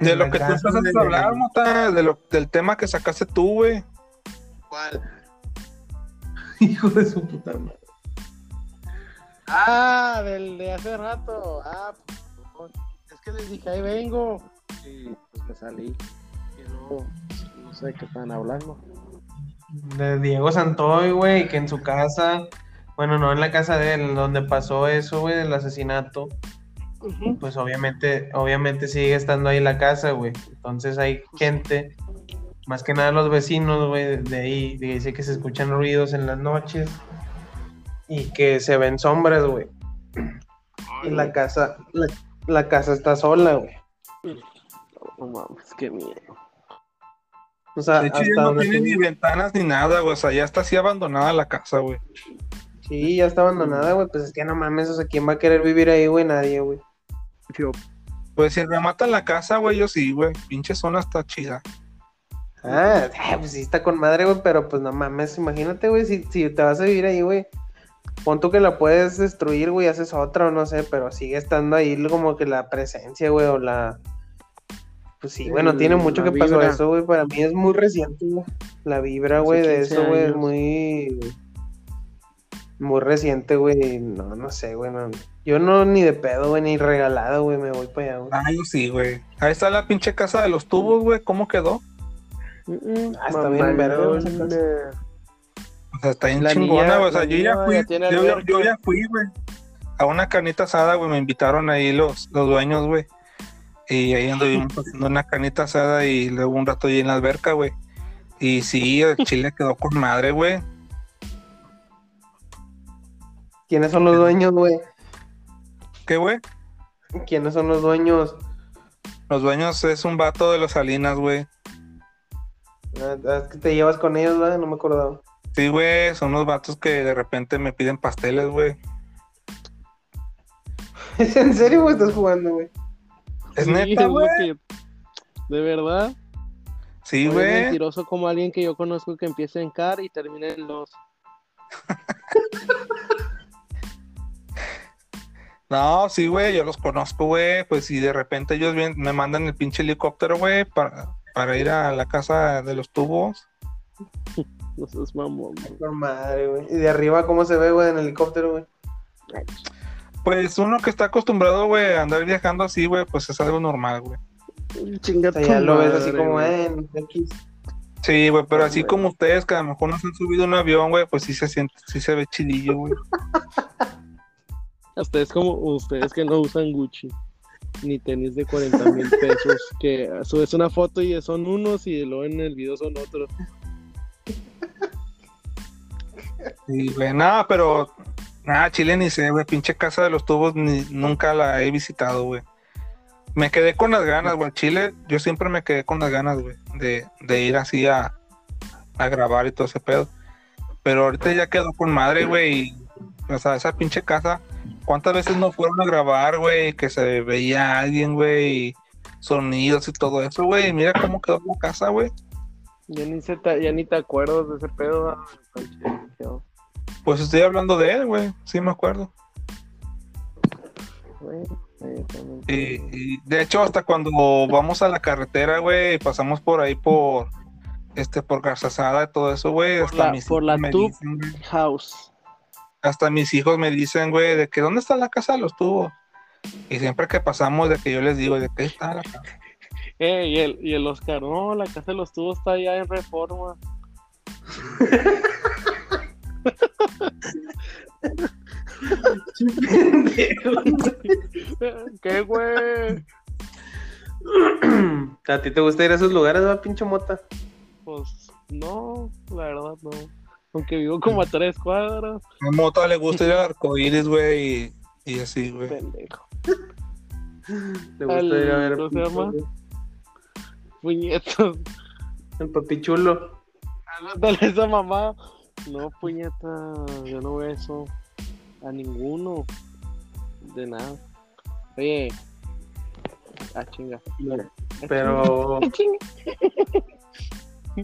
De lo la que tú empezaste de- a hablar, Mota, de lo, del tema que sacaste tú, güey. ¿Cuál? Hijo de su puta madre. Ah, del de hace rato. Ah, pues, es que les dije, ahí vengo. Y pues me salí. Y no, no sé de qué están hablando. De Diego Santoy, güey, que en su casa, bueno, no en la casa de él, donde pasó eso, güey, del asesinato, pues obviamente, obviamente sigue estando ahí la casa, güey. Entonces hay gente, más que nada los vecinos, güey, de ahí, dice que se escuchan ruidos en las noches y que se ven sombras, güey. Y la casa, la, la casa está sola, güey. No mames, qué miedo. O sea, De hecho, hasta ya no tiene ni ventanas ni nada, güey. O sea, ya está así abandonada la casa, güey. Sí, ya está abandonada, güey. Pues es que no mames, o sea, ¿quién va a querer vivir ahí, güey? Nadie, güey. Yo, Pues si rematan la casa, güey, yo sí, güey. Pinche zona está chida. Ah, ah, pues sí está con madre, güey, pero pues no mames, imagínate, güey, si, si te vas a vivir ahí, güey. Pon tú que la puedes destruir, güey, haces otra o no sé, pero sigue estando ahí como que la presencia, güey, o la... Pues sí, güey, no El- tiene mucho la que pasó vibra. eso, güey, para mí es muy reciente, güey. La vibra, Hace güey, de 15 eso, güey, es muy... Muy reciente, güey, no, no sé, güey, no. Yo no ni de pedo, güey, ni regalado, güey, me voy para allá, güey. Ah, yo sí, güey. Ahí está la pinche casa de los tubos, güey. ¿Cómo quedó? Ah, está bien verga, O sea, está bien La chingona, niña- güey. O sea, yo ya fui. yo, ya- alberca. yo ya fui, güey. A una canita asada, güey. Me invitaron ahí los, los dueños, güey. Y ahí anduvimos haciendo una canita asada y luego un rato ahí en la alberca, güey. Y sí, el chile quedó con madre, güey. ¿Quiénes son los dueños, güey? ¿Qué, güey? ¿Quiénes son los dueños? Los dueños es un vato de los Salinas, güey. Ah, Es que te llevas con ellos, ¿verdad? No me acordaba. Sí, güey, son unos vatos que de repente me piden pasteles, güey. ¿Es en serio, güey? Estás jugando, güey. Es Sí, neta, güey. De verdad. Sí, güey. mentiroso como alguien que yo conozco que empieza en car y termina en los. No, sí, güey, yo los conozco, güey. Pues si de repente ellos me mandan el pinche helicóptero, güey, para, para ir a la casa de los tubos. No seas mamón. güey. Por madre, güey. Y de arriba, ¿cómo se ve, güey, en el helicóptero, güey? Pues uno que está acostumbrado, güey, a andar viajando así, güey, pues es algo normal, güey. Chinga O sea, ya lo ves así como, güey. eh, en X. Sí, güey, pero así como ustedes, que a lo mejor no se han subido un avión, güey, pues sí se siente, sí se ve chidillo, güey. Ustedes como ustedes que no usan Gucci ni tenis de 40 mil pesos, que subes una foto y son unos y luego en el video son otros. Sí, güey, nada, pero nada, Chile ni sé, güey, pinche casa de los tubos ni, nunca la he visitado, güey. Me quedé con las ganas, güey. Chile, yo siempre me quedé con las ganas, güey, de, de ir así a, a grabar y todo ese pedo. Pero ahorita ya quedó con madre, güey. y, O sea, esa pinche casa, ¿cuántas veces no fueron a grabar, güey? Que se veía alguien, güey, y sonidos y todo eso, güey. y Mira cómo quedó la casa, güey. Ya ni, se ta- ya ni te acuerdas de ese pedo. ah. Pues estoy hablando de él, güey. Sí, me acuerdo. Y, y de hecho, hasta cuando vamos a la carretera, güey, y pasamos por ahí por este por Garzazada y todo eso, güey, Por hasta la- mis por hijos la me dicen, House. hasta mis hijos me dicen, güey, de que dónde está la casa de los tubos. Y siempre que pasamos, de que yo les digo, de que está la casa. Eh, y el, y el Oscar, no, la casa de los tubos está allá en reforma. ¿Qué, güey? ¿A ti te gusta ir a esos lugares, va, pinche mota? Pues no, la verdad no. Aunque vivo como a tres cuadras, A Mota le gusta ir al arcoíris, güey, y, y así, güey. pendejo. ¿Te gusta Al- ir a ver ¿cómo se llama? Puñetas. el papi chulo? Ándale esa mamá. No, puñeta, yo no veo eso. A ninguno. De nada. Oye. Ah, chinga. Ah, Pero.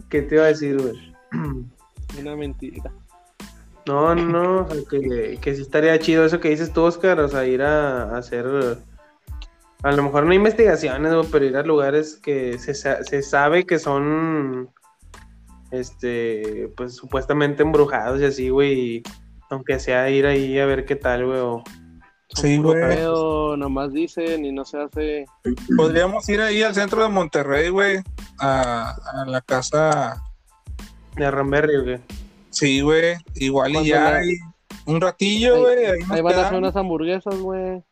¿qué te iba a decir, güey? Una mentira. No, no, no, o sea, que, que sí estaría chido eso que dices tú, Oscar, o sea, ir a, a hacer, a lo mejor no investigaciones, pero ir a lugares que se, se sabe que son, este, pues supuestamente embrujados y así, güey, y aunque sea ir ahí a ver qué tal, güey, o, Sí, güey. pedo, nomás dicen y no se hace. Podríamos ir ahí al centro de Monterrey, güey, a, a la casa. De Ramberry, güey. Sí, güey, igual y ya la- hay un ratillo, Ahí- güey, ahí, van a hacer unas hamburguesas, güey.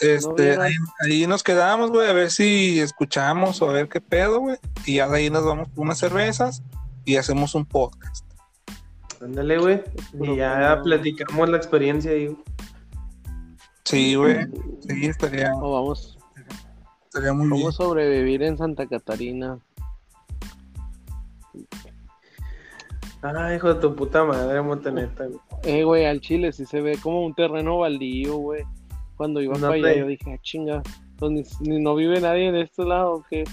Este, no ahí, ahí nos quedamos, güey, a ver si escuchamos o a ver qué pedo, güey. Y ya de ahí nos vamos por unas cervezas y hacemos un podcast. Ándale, güey. Y ya platicamos la experiencia ahí. güey. Sí, güey. Sí, estaría, O vamos, estaría muy bien. a sobrevivir en Santa Catarina. Ay, hijo de tu puta madre, motoneta, güey. Eh, güey, al Chile sí se ve como un terreno baldío, güey. Cuando iba No para allá, yo dije, ah, chinga, pues ni, ni no vive nadie en este lado, que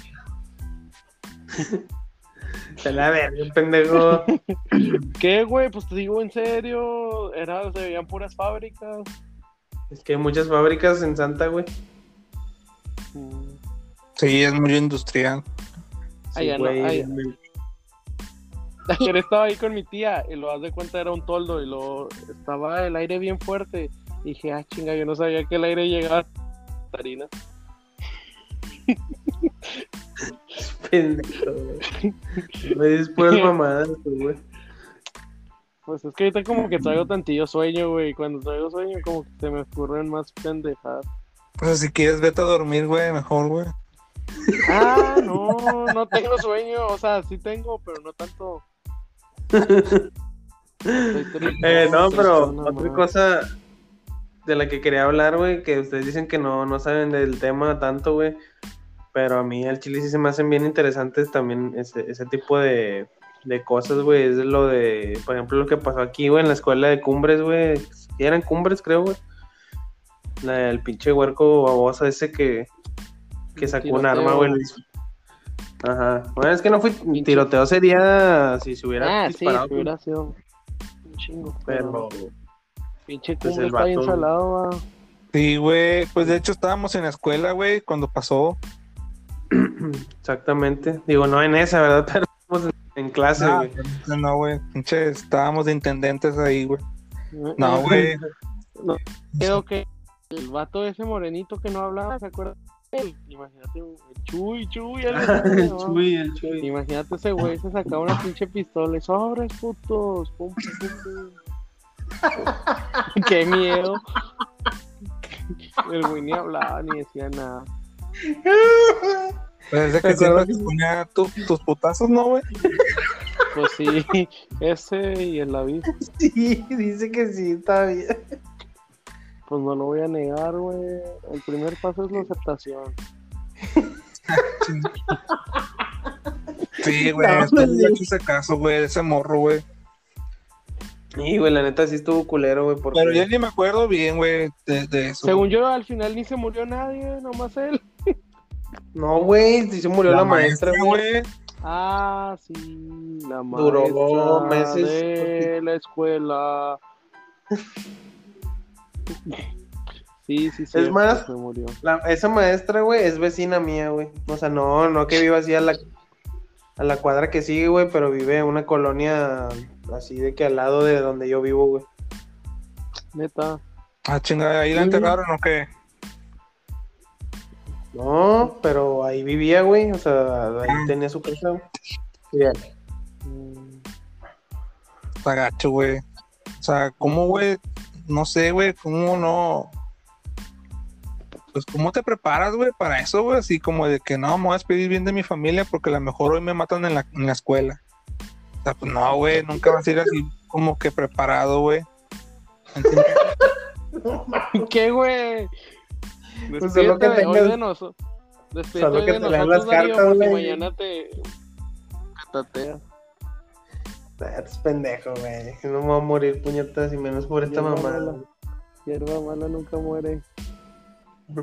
Se la verga, pendejo. ¿Qué, güey? Pues te digo en serio, era, se veían puras fábricas. es que hay muchas fábricas en Santa, güey. Mm. Sí, es muy industrial. Allá no, güey. allá. Ayer estaba ahí con mi tía y lo haz de cuenta era un toldo y lo estaba el aire bien fuerte. Y dije, ah, chinga, yo no sabía que el aire llegaba a Catarina. Pendejo, güey. Me dices puras mamadas, güey. Pues es que ahorita como que traigo tantillo sueño, güey. y Cuando traigo sueño como que se me ocurren más pendejadas. Pues si quieres, vete a dormir, güey, mejor, güey. Ah, no, no tengo sueño. O sea, sí tengo, pero no tanto. Estoy triste, Eh, no, pero otra cosa de la que quería hablar, güey, que ustedes dicen que no, no saben del tema tanto, güey. Pero a mí al chile sí se me hacen bien interesantes también ese, ese tipo de, de cosas, güey. Es lo de, por ejemplo, lo que pasó aquí, güey, en la escuela de Cumbres, güey. Sí eran Cumbres, creo, güey. La- El pinche huerco baboso ese que, que sacó un arma, güey. Ajá. Bueno, es que no fue tiroteo, sería si se hubiera Ah, sí, disparado. que hubiera sido un chingo. pero Pinche pues, el está bien salado, va. Sí, güey. Pues de hecho estábamos en la escuela, güey, cuando pasó. Exactamente. Digo, no en esa, ¿verdad? Pero estamos en, en clase, Ah, güey. no, no, güey. Pinche, estábamos de intendentes ahí, güey. No, güey. Creo que el vato ese morenito que no hablaba, ¿se acuerdan? Imagínate, el Chuy, Chuy, el ¿no? Chuy, el Chuy. Imagínate ese güey se sacaba una pinche pistola y sobres putos. Pum, pum, pum, pum. Qué miedo. El güey ni hablaba ni decía nada. Pues desde que siempre te ponía tu- tus putazos, ¿no, güey? Pues sí, ese y el David, Sí, dice que sí, está bien. pues no lo voy a negar, güey. El primer paso es la aceptación. Sí, güey. No, ese caso, güey, de ese morro, güey. Sí, güey, la neta sí estuvo culero, güey. Porque... Pero yo ni me acuerdo bien, güey, de, de eso. Según yo, al final ni se murió nadie, nomás él. No, güey, sí se murió la, maestra, güey. Ah, sí, la maestra Duró meses, de la escuela. Sí, sí, sí. más, se murió. La- esa maestra, güey, es vecina mía, güey. O sea, no, no que viva así a la, a la cuadra que sigue, güey, pero vive en una colonia así de que al lado de donde yo vivo, güey. Neta. Ah, chingada, ¿ahí la enterraron o qué? No, pero ahí vivía, güey. O sea, ahí tenía su casa. güey. Está gacho, güey. O sea, ¿cómo, güey? No sé, güey, ¿cómo no? Pues, ¿cómo te preparas, güey, para eso, güey? Así como de que no, me voy a despedir bien de mi familia porque a lo mejor hoy me matan en la, en la escuela. O sea, pues no, güey, nunca vas a ir así como que preparado, güey. ¿Qué, güey? Pues solo que Despídete hoy tengas- de nosotros. Despídete solo que de te lean las cartas, güey. mañana te catatea. Es pendejo, güey. No me voy a morir puñetas y menos por esta mamada. mamala. Hierba mala nunca muere.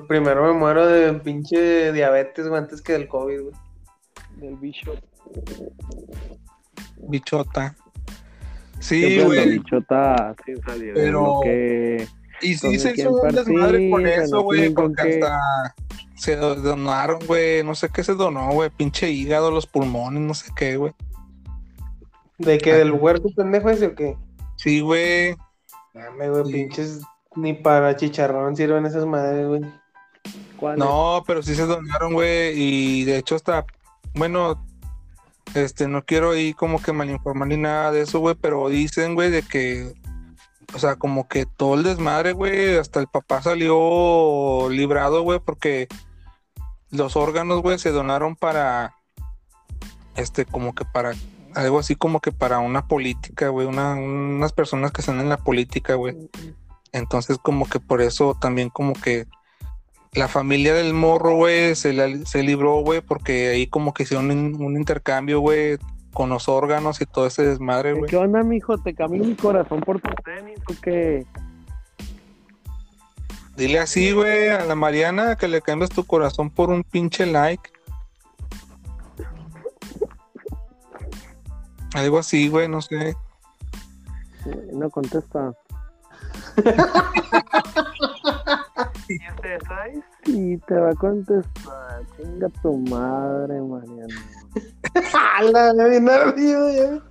Primero me muero de pinche diabetes, güey, antes que del COVID, güey. Del bicho. Bichota. Sí, güey. bichota sin salir. Pero- Lo que... Y sí se hizo un desmadre con eso, güey, porque qué. hasta se do- donaron, güey, no sé qué se donó, güey, pinche hígado, los pulmones, no sé qué, güey. ¿De que del huerco pendejo ese o qué? Sí, güey. Dame, güey, Sí. pinches Ni para chicharrón sirven esas madres, güey. ¿Cuál No, pero sí se donaron, güey, y de hecho hasta, bueno, este, no quiero ahí como que malinformar ni nada de eso, güey, pero dicen, güey, de que, o sea, como que todo el desmadre, güey, hasta el papá salió librado, güey, porque los órganos, güey, se donaron para, este, como que para, algo así como que para una política, güey, una, unas personas que están en la política, güey. Entonces, como que por eso también como que la familia del morro, güey, se, la- se libró, güey, porque ahí como que hicieron un, un intercambio, güey, con los órganos y todo ese desmadre, es? güey. ¿Qué onda, mijo? ¿Te cambio mi corazón por tu tenis o qué? Dile así, güey, a la Mariana que le cambies tu corazón por un pinche like. Algo así, güey, no sé. No contesta. Y te va a contestar. Chinga tu madre, Mariano. ¡Hala! Ardido, ya.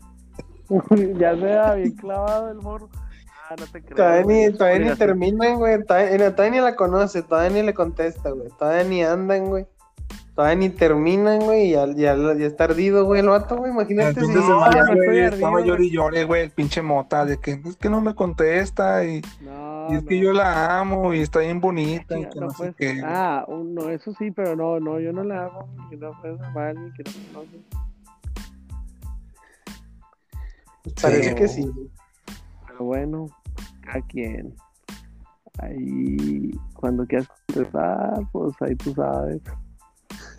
ya se va bien clavado el morro. Ah, no te creo. Todavía güey, ni, todavía terminan, güey. Todavía, todavía ni la conoce, todavía ni le contesta, güey. Todavía ni andan, güey. Todavía ni terminan, güey. Y ya, ya, ya está ardido, güey, el vato, güey. Imagínate si no, güey, estaba llori y llore, güey, el pinche mota, de que es que no me contesta y, No, y es que yo la amo y está bien bonita y que no sé puedes- qué. Ah, no, eso sí, pero no, no, yo no le hago que no puedes amar alguien que no conoce. Parece Sí. que sí. Pero bueno, a quien. Ahí, cuando quieras contestar, pues ahí tú sabes.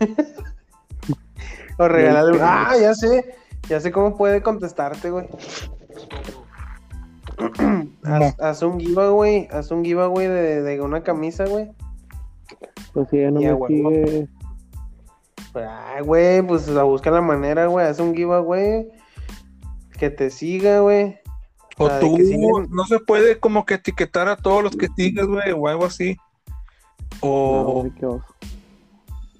O regalarle. Ah, ya sé. Ya sé cómo puede contestarte, güey. haz, haz un giveaway. Haz un giveaway de, de una camisa, güey. Pues si ella no me sigue, Ay, güey, pues la busca la manera, güey. Haz un giveaway. Que te siga, güey. O tú, siguen- no se puede como que etiquetar a todos los que sigues, güey, o algo así. O, no.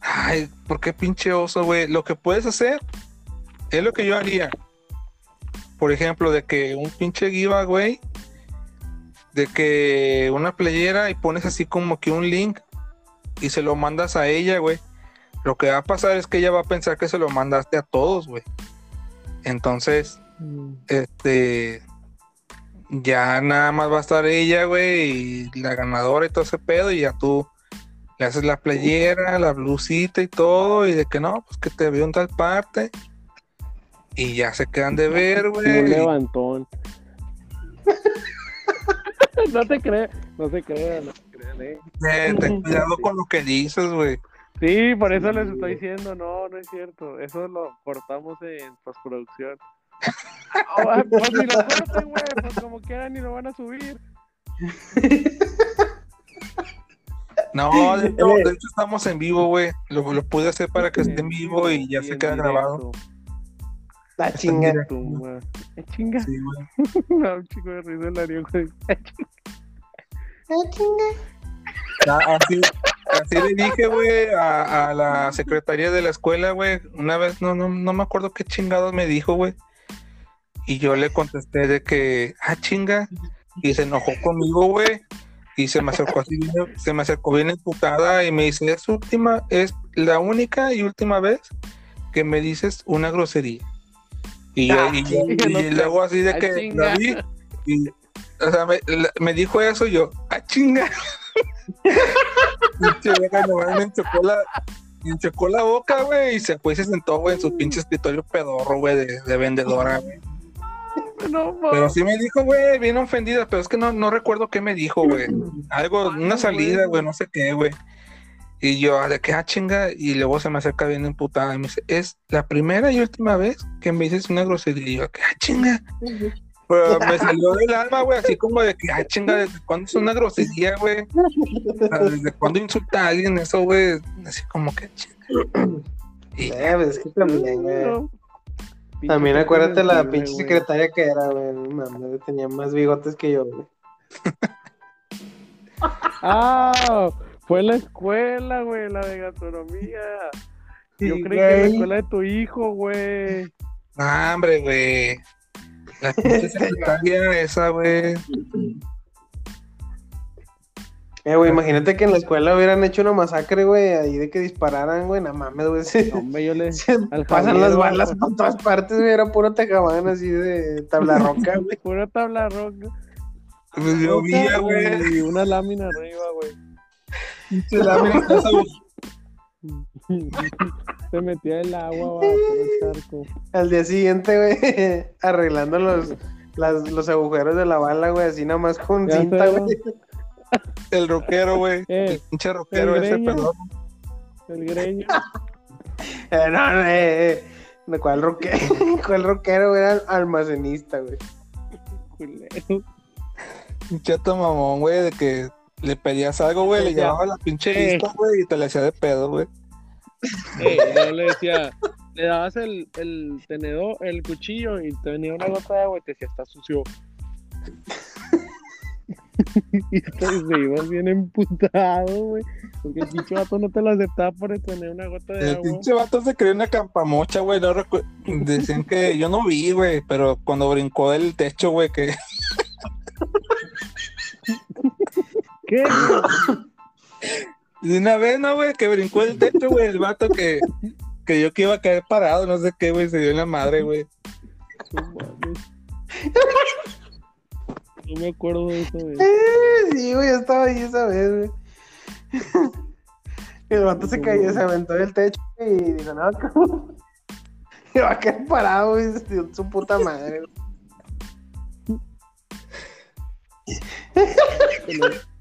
Ay, ¿por qué pinche oso, güey? Lo que puedes hacer es lo que yo haría. Por ejemplo, de que un pinche giveaway, de que una playera y pones así como que un link y se lo mandas a ella, güey. Lo que va a pasar es que ella va a pensar que se lo mandaste a todos, güey. Entonces, Mm, este ya nada más va a estar ella, güey, y la ganadora y todo ese pedo, y ya tú le haces la playera, la blusita y todo, y de que no, pues que te veo en tal parte, y ya se quedan de ver, Un güey. levantón. no te creas, no se crean, no se crean, eh. Eh, ten cuidado con lo que dices, güey. Sí, por eso les estoy diciendo, no, no es cierto. Eso lo cortamos en postproducción. Oh, pues ni lo corten, güey, pues como quieran ni lo van a subir. No, de hecho, de hecho estamos en vivo, güey. Lo, lo pude hacer para que esté en vivo y ya se queda grabado. La chinga. Tu madre. Eh, chinga. Sí, güey. No, un chico de risa el Ariel, güey. Ah, Así, así le dije, güey, a, a la secretaria de la escuela, güey. Una vez, no, no, no me acuerdo qué chingados me dijo, güey. Y yo le contesté de que, ah, chinga. Y se enojó conmigo, güey. Y se me acercó así, bien- se me acercó bien emputada y me dice, es última, es la única y última vez que me dices una grosería. Y, yo, y, y luego así de ah, que la vi y, o sea, me, la- me dijo eso y yo, ah, chinga. Nomás me enchocó la, me enchocó la boca, güey, y se fue y se sentó, güey, en su pinche escritorio pedorro, güey, de, de vendedora, güey. No, Pero sí me dijo, güey, bien ofendida, pero es que no, no recuerdo qué me dijo, güey. Algo, una salida, güey, no sé qué, güey. Y yo, ah, de que, ah, chinga, y luego se me acerca bien emputada y me dice, es la primera y última vez que me dices una grosería. Y yo, que, ah, chinga. Pero me salió del alma, güey, así como de que, ah, chinga, ¿desde cuándo es una grosería, güey? ¿Desde cuándo insulta a alguien eso, güey? Así como que, chinga. Y Eh, pues es que también, güey. No. También acuérdate la pinche güey. secretaria que era, güey. Mames, tenía más bigotes que yo, güey. Ah, fue la escuela, güey, la de gastronomía. Yo Sí, creí que era la escuela de tu hijo, güey. Ah, hombre, güey. La pinche secretaria esa, güey. Eh, güey, imagínate que en la escuela hubieran hecho una masacre, güey, ahí de que dispararan, güey, no mames, güey. se- hombre, yo le. se pasan Javier, las güey, balas por todas partes, güey, era puro tejabán así de tabla roca, güey. Pura tabla roca. Pues llovía, güey. Y una lámina arriba, güey. Pinche lámina, güey. Se metía el agua, por el charco. Al día siguiente, güey, arreglando los, las- los agujeros de la bala, güey, así nada más con cinta, güey. El rockero, güey. Eh, el pinche rockero el ese, perdón. El greño. Eh, no, no, eh, eh. ¿De ¿Cuál rockero? ¿Cuál rockero? Era almacenista, güey. culero. Un chato mamón, güey, de que le pedías algo, güey, le llevaba la pinche Eh. lista, güey, y te le hacía de pedo, güey. Eh, yo le decía, le dabas el, el tenedor, el cuchillo y te venía una gota de agua y te decía, está sucio. Y se ibas bien emputado, güey. Porque el pinche vato no te lo aceptaba por tener una gota de El agua. pinche vato se creó una campamocha, güey, no Decían que, yo no vi, güey, pero cuando brincó del techo, güey, que ¿Qué? de una vez, ¿no, güey? Que brincó del techo, güey, el vato que, yo que iba a caer parado, no sé qué, güey, se dio en la madre, güey. No. No me acuerdo de eso, güey. Eh, Sí, güey, yo estaba ahí esa vez, güey. El vato se cayó, se aventó del techo y dijo, no, ¿cómo? Y va a quedar parado, güey, su puta madre, güey.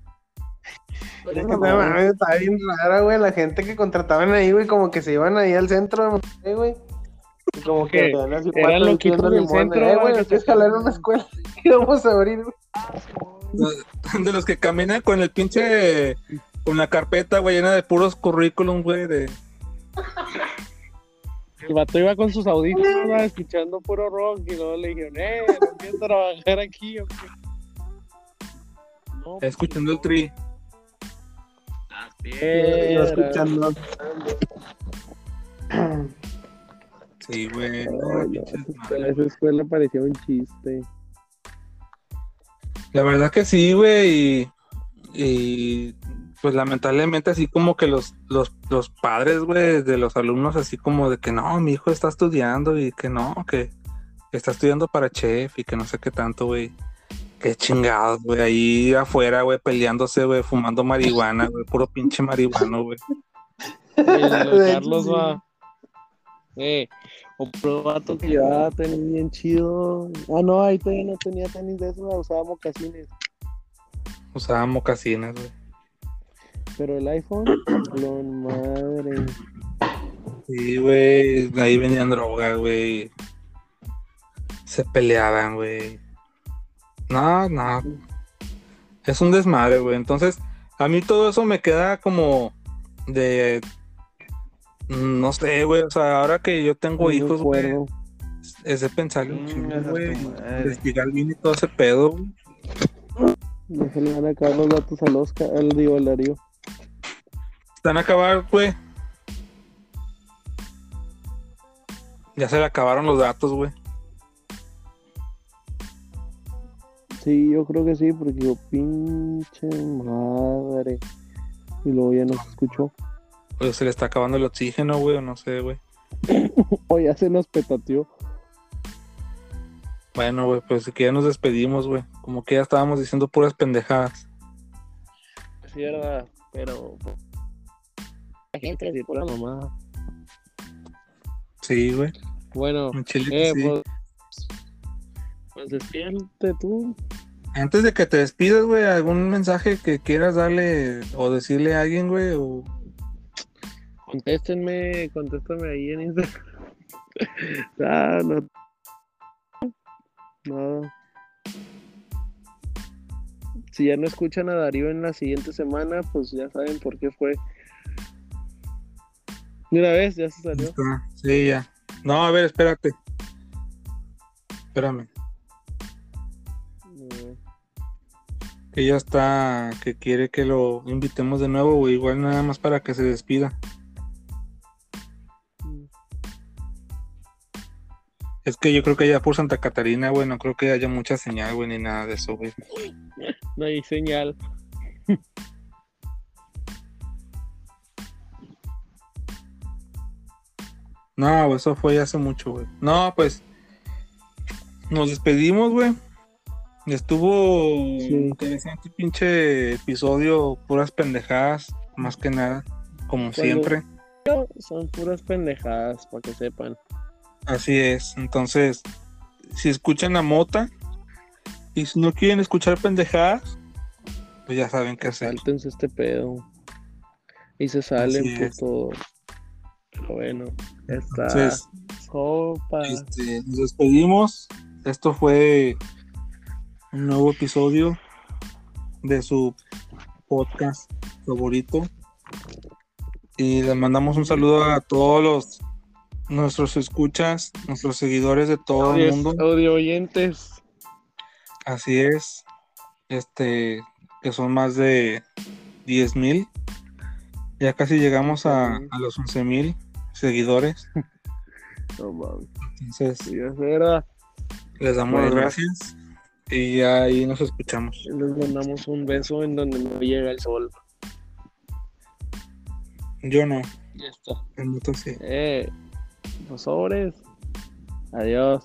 No mames, estaba bien rara, güey, la gente que contrataban ahí, güey, como que se iban ahí al centro de Monterrey, güey. Como que cuatro loquitos vendiendo del limones. centro, Eh, güey, que jalar una escuela y vamos a abrir. De los que caminan con el pinche, con la carpeta, güey, llena de puros currículum, güey, de... El vato iba con sus audífonos, escuchando puro rock y luego le dijeron, eh, no empiezo a trabajar aquí, ¿o qué? No, pues, escuchando el tri. Yo piedra. escuchando. Sí, güey. No, no, esa escuela- parecía un chiste. La verdad que sí, güey, y, y, pues lamentablemente así como que los, los, los padres, güey, de los alumnos así como de que no, mi hijo está estudiando y que no, que está estudiando para chef y que no sé qué tanto, güey. Qué chingados, güey, ahí afuera, güey, peleándose, güey, fumando marihuana, güey, puro pinche marihuano, güey. Y el de De hecho, Carlos va. Eh, otro vato que llevaba tenis bien chido. Ah, no, ahí todavía no tenía tenis de esos, usaba mocasines. Usaba mocasines, güey. Pero el iPhone, lo madre. Sí, güey, ahí venían drogas, güey. Se peleaban, güey. No, no. Es un desmadre, güey. Entonces, a mí todo eso me queda como de... mm, No sé, güey. O sea, ahora que yo tengo No hijos, güey, es de pensarle un chingo, güey. Investigar bien y todo ese pedo, güey. Se le van a acabar los datos al Oscar, al digo, al Darío. Están a acabar, güey. Ya se le acabaron los datos, güey. Sí, yo creo que sí, porque yo, pinche madre. Y luego ya no se escuchó. O se le está acabando el oxígeno, güey, o no sé, güey. O ya se nos petateó. Bueno, güey, pues que ya nos despedimos, güey. Como que ya estábamos diciendo puras pendejadas. Es verdad, pero. La gente de pura mamá. Sí, güey. Bueno, Chile eh, sí. pues. Pues despídete tú. Antes de que te despidas, güey, algún mensaje que quieras darle o decirle a alguien, güey, o Contéstenme, contéstame ahí en Instagram. ah, no. Nada. Si ya no escuchan a Darío en la siguiente semana, pues ya saben por qué fue. Una vez, ya se salió. Sí, ya. No, a ver, espérate. Espérame. No. Que ya está, que quiere que lo invitemos de nuevo, güey. Igual nada más para que se despida. Es que yo creo que allá por Santa Catarina, güey, no creo que haya mucha señal, güey, ni nada de eso, güey. No hay señal. No, eso fue hace mucho, güey. No, pues nos despedimos, güey. Estuvo sí. interesante pinche episodio, puras pendejadas, más que nada, como siempre. Son puras pendejadas, para que sepan. Así es. Entonces, si escuchan a Mota y si no quieren escuchar pendejadas, pues ya saben qué hacer. Sáltense este pedo. Y se salen. Pero bueno, ya está. Entonces, Sopa. este, nos despedimos. Esto fue un nuevo episodio de su podcast favorito. Y les mandamos un saludo a todos los nuestros escuchas, nuestros seguidores de todo el mundo. audio oyentes. Así es. Este, que son más de 10 mil. Ya casi llegamos a, a los 11 mil seguidores. No mames. Entonces, les damos las gracias. Y ahí nos escuchamos. Les mandamos un beso en donde no llega el sol. Yo no. Ya está. el Neto sí. Eh, los sobres. Adiós.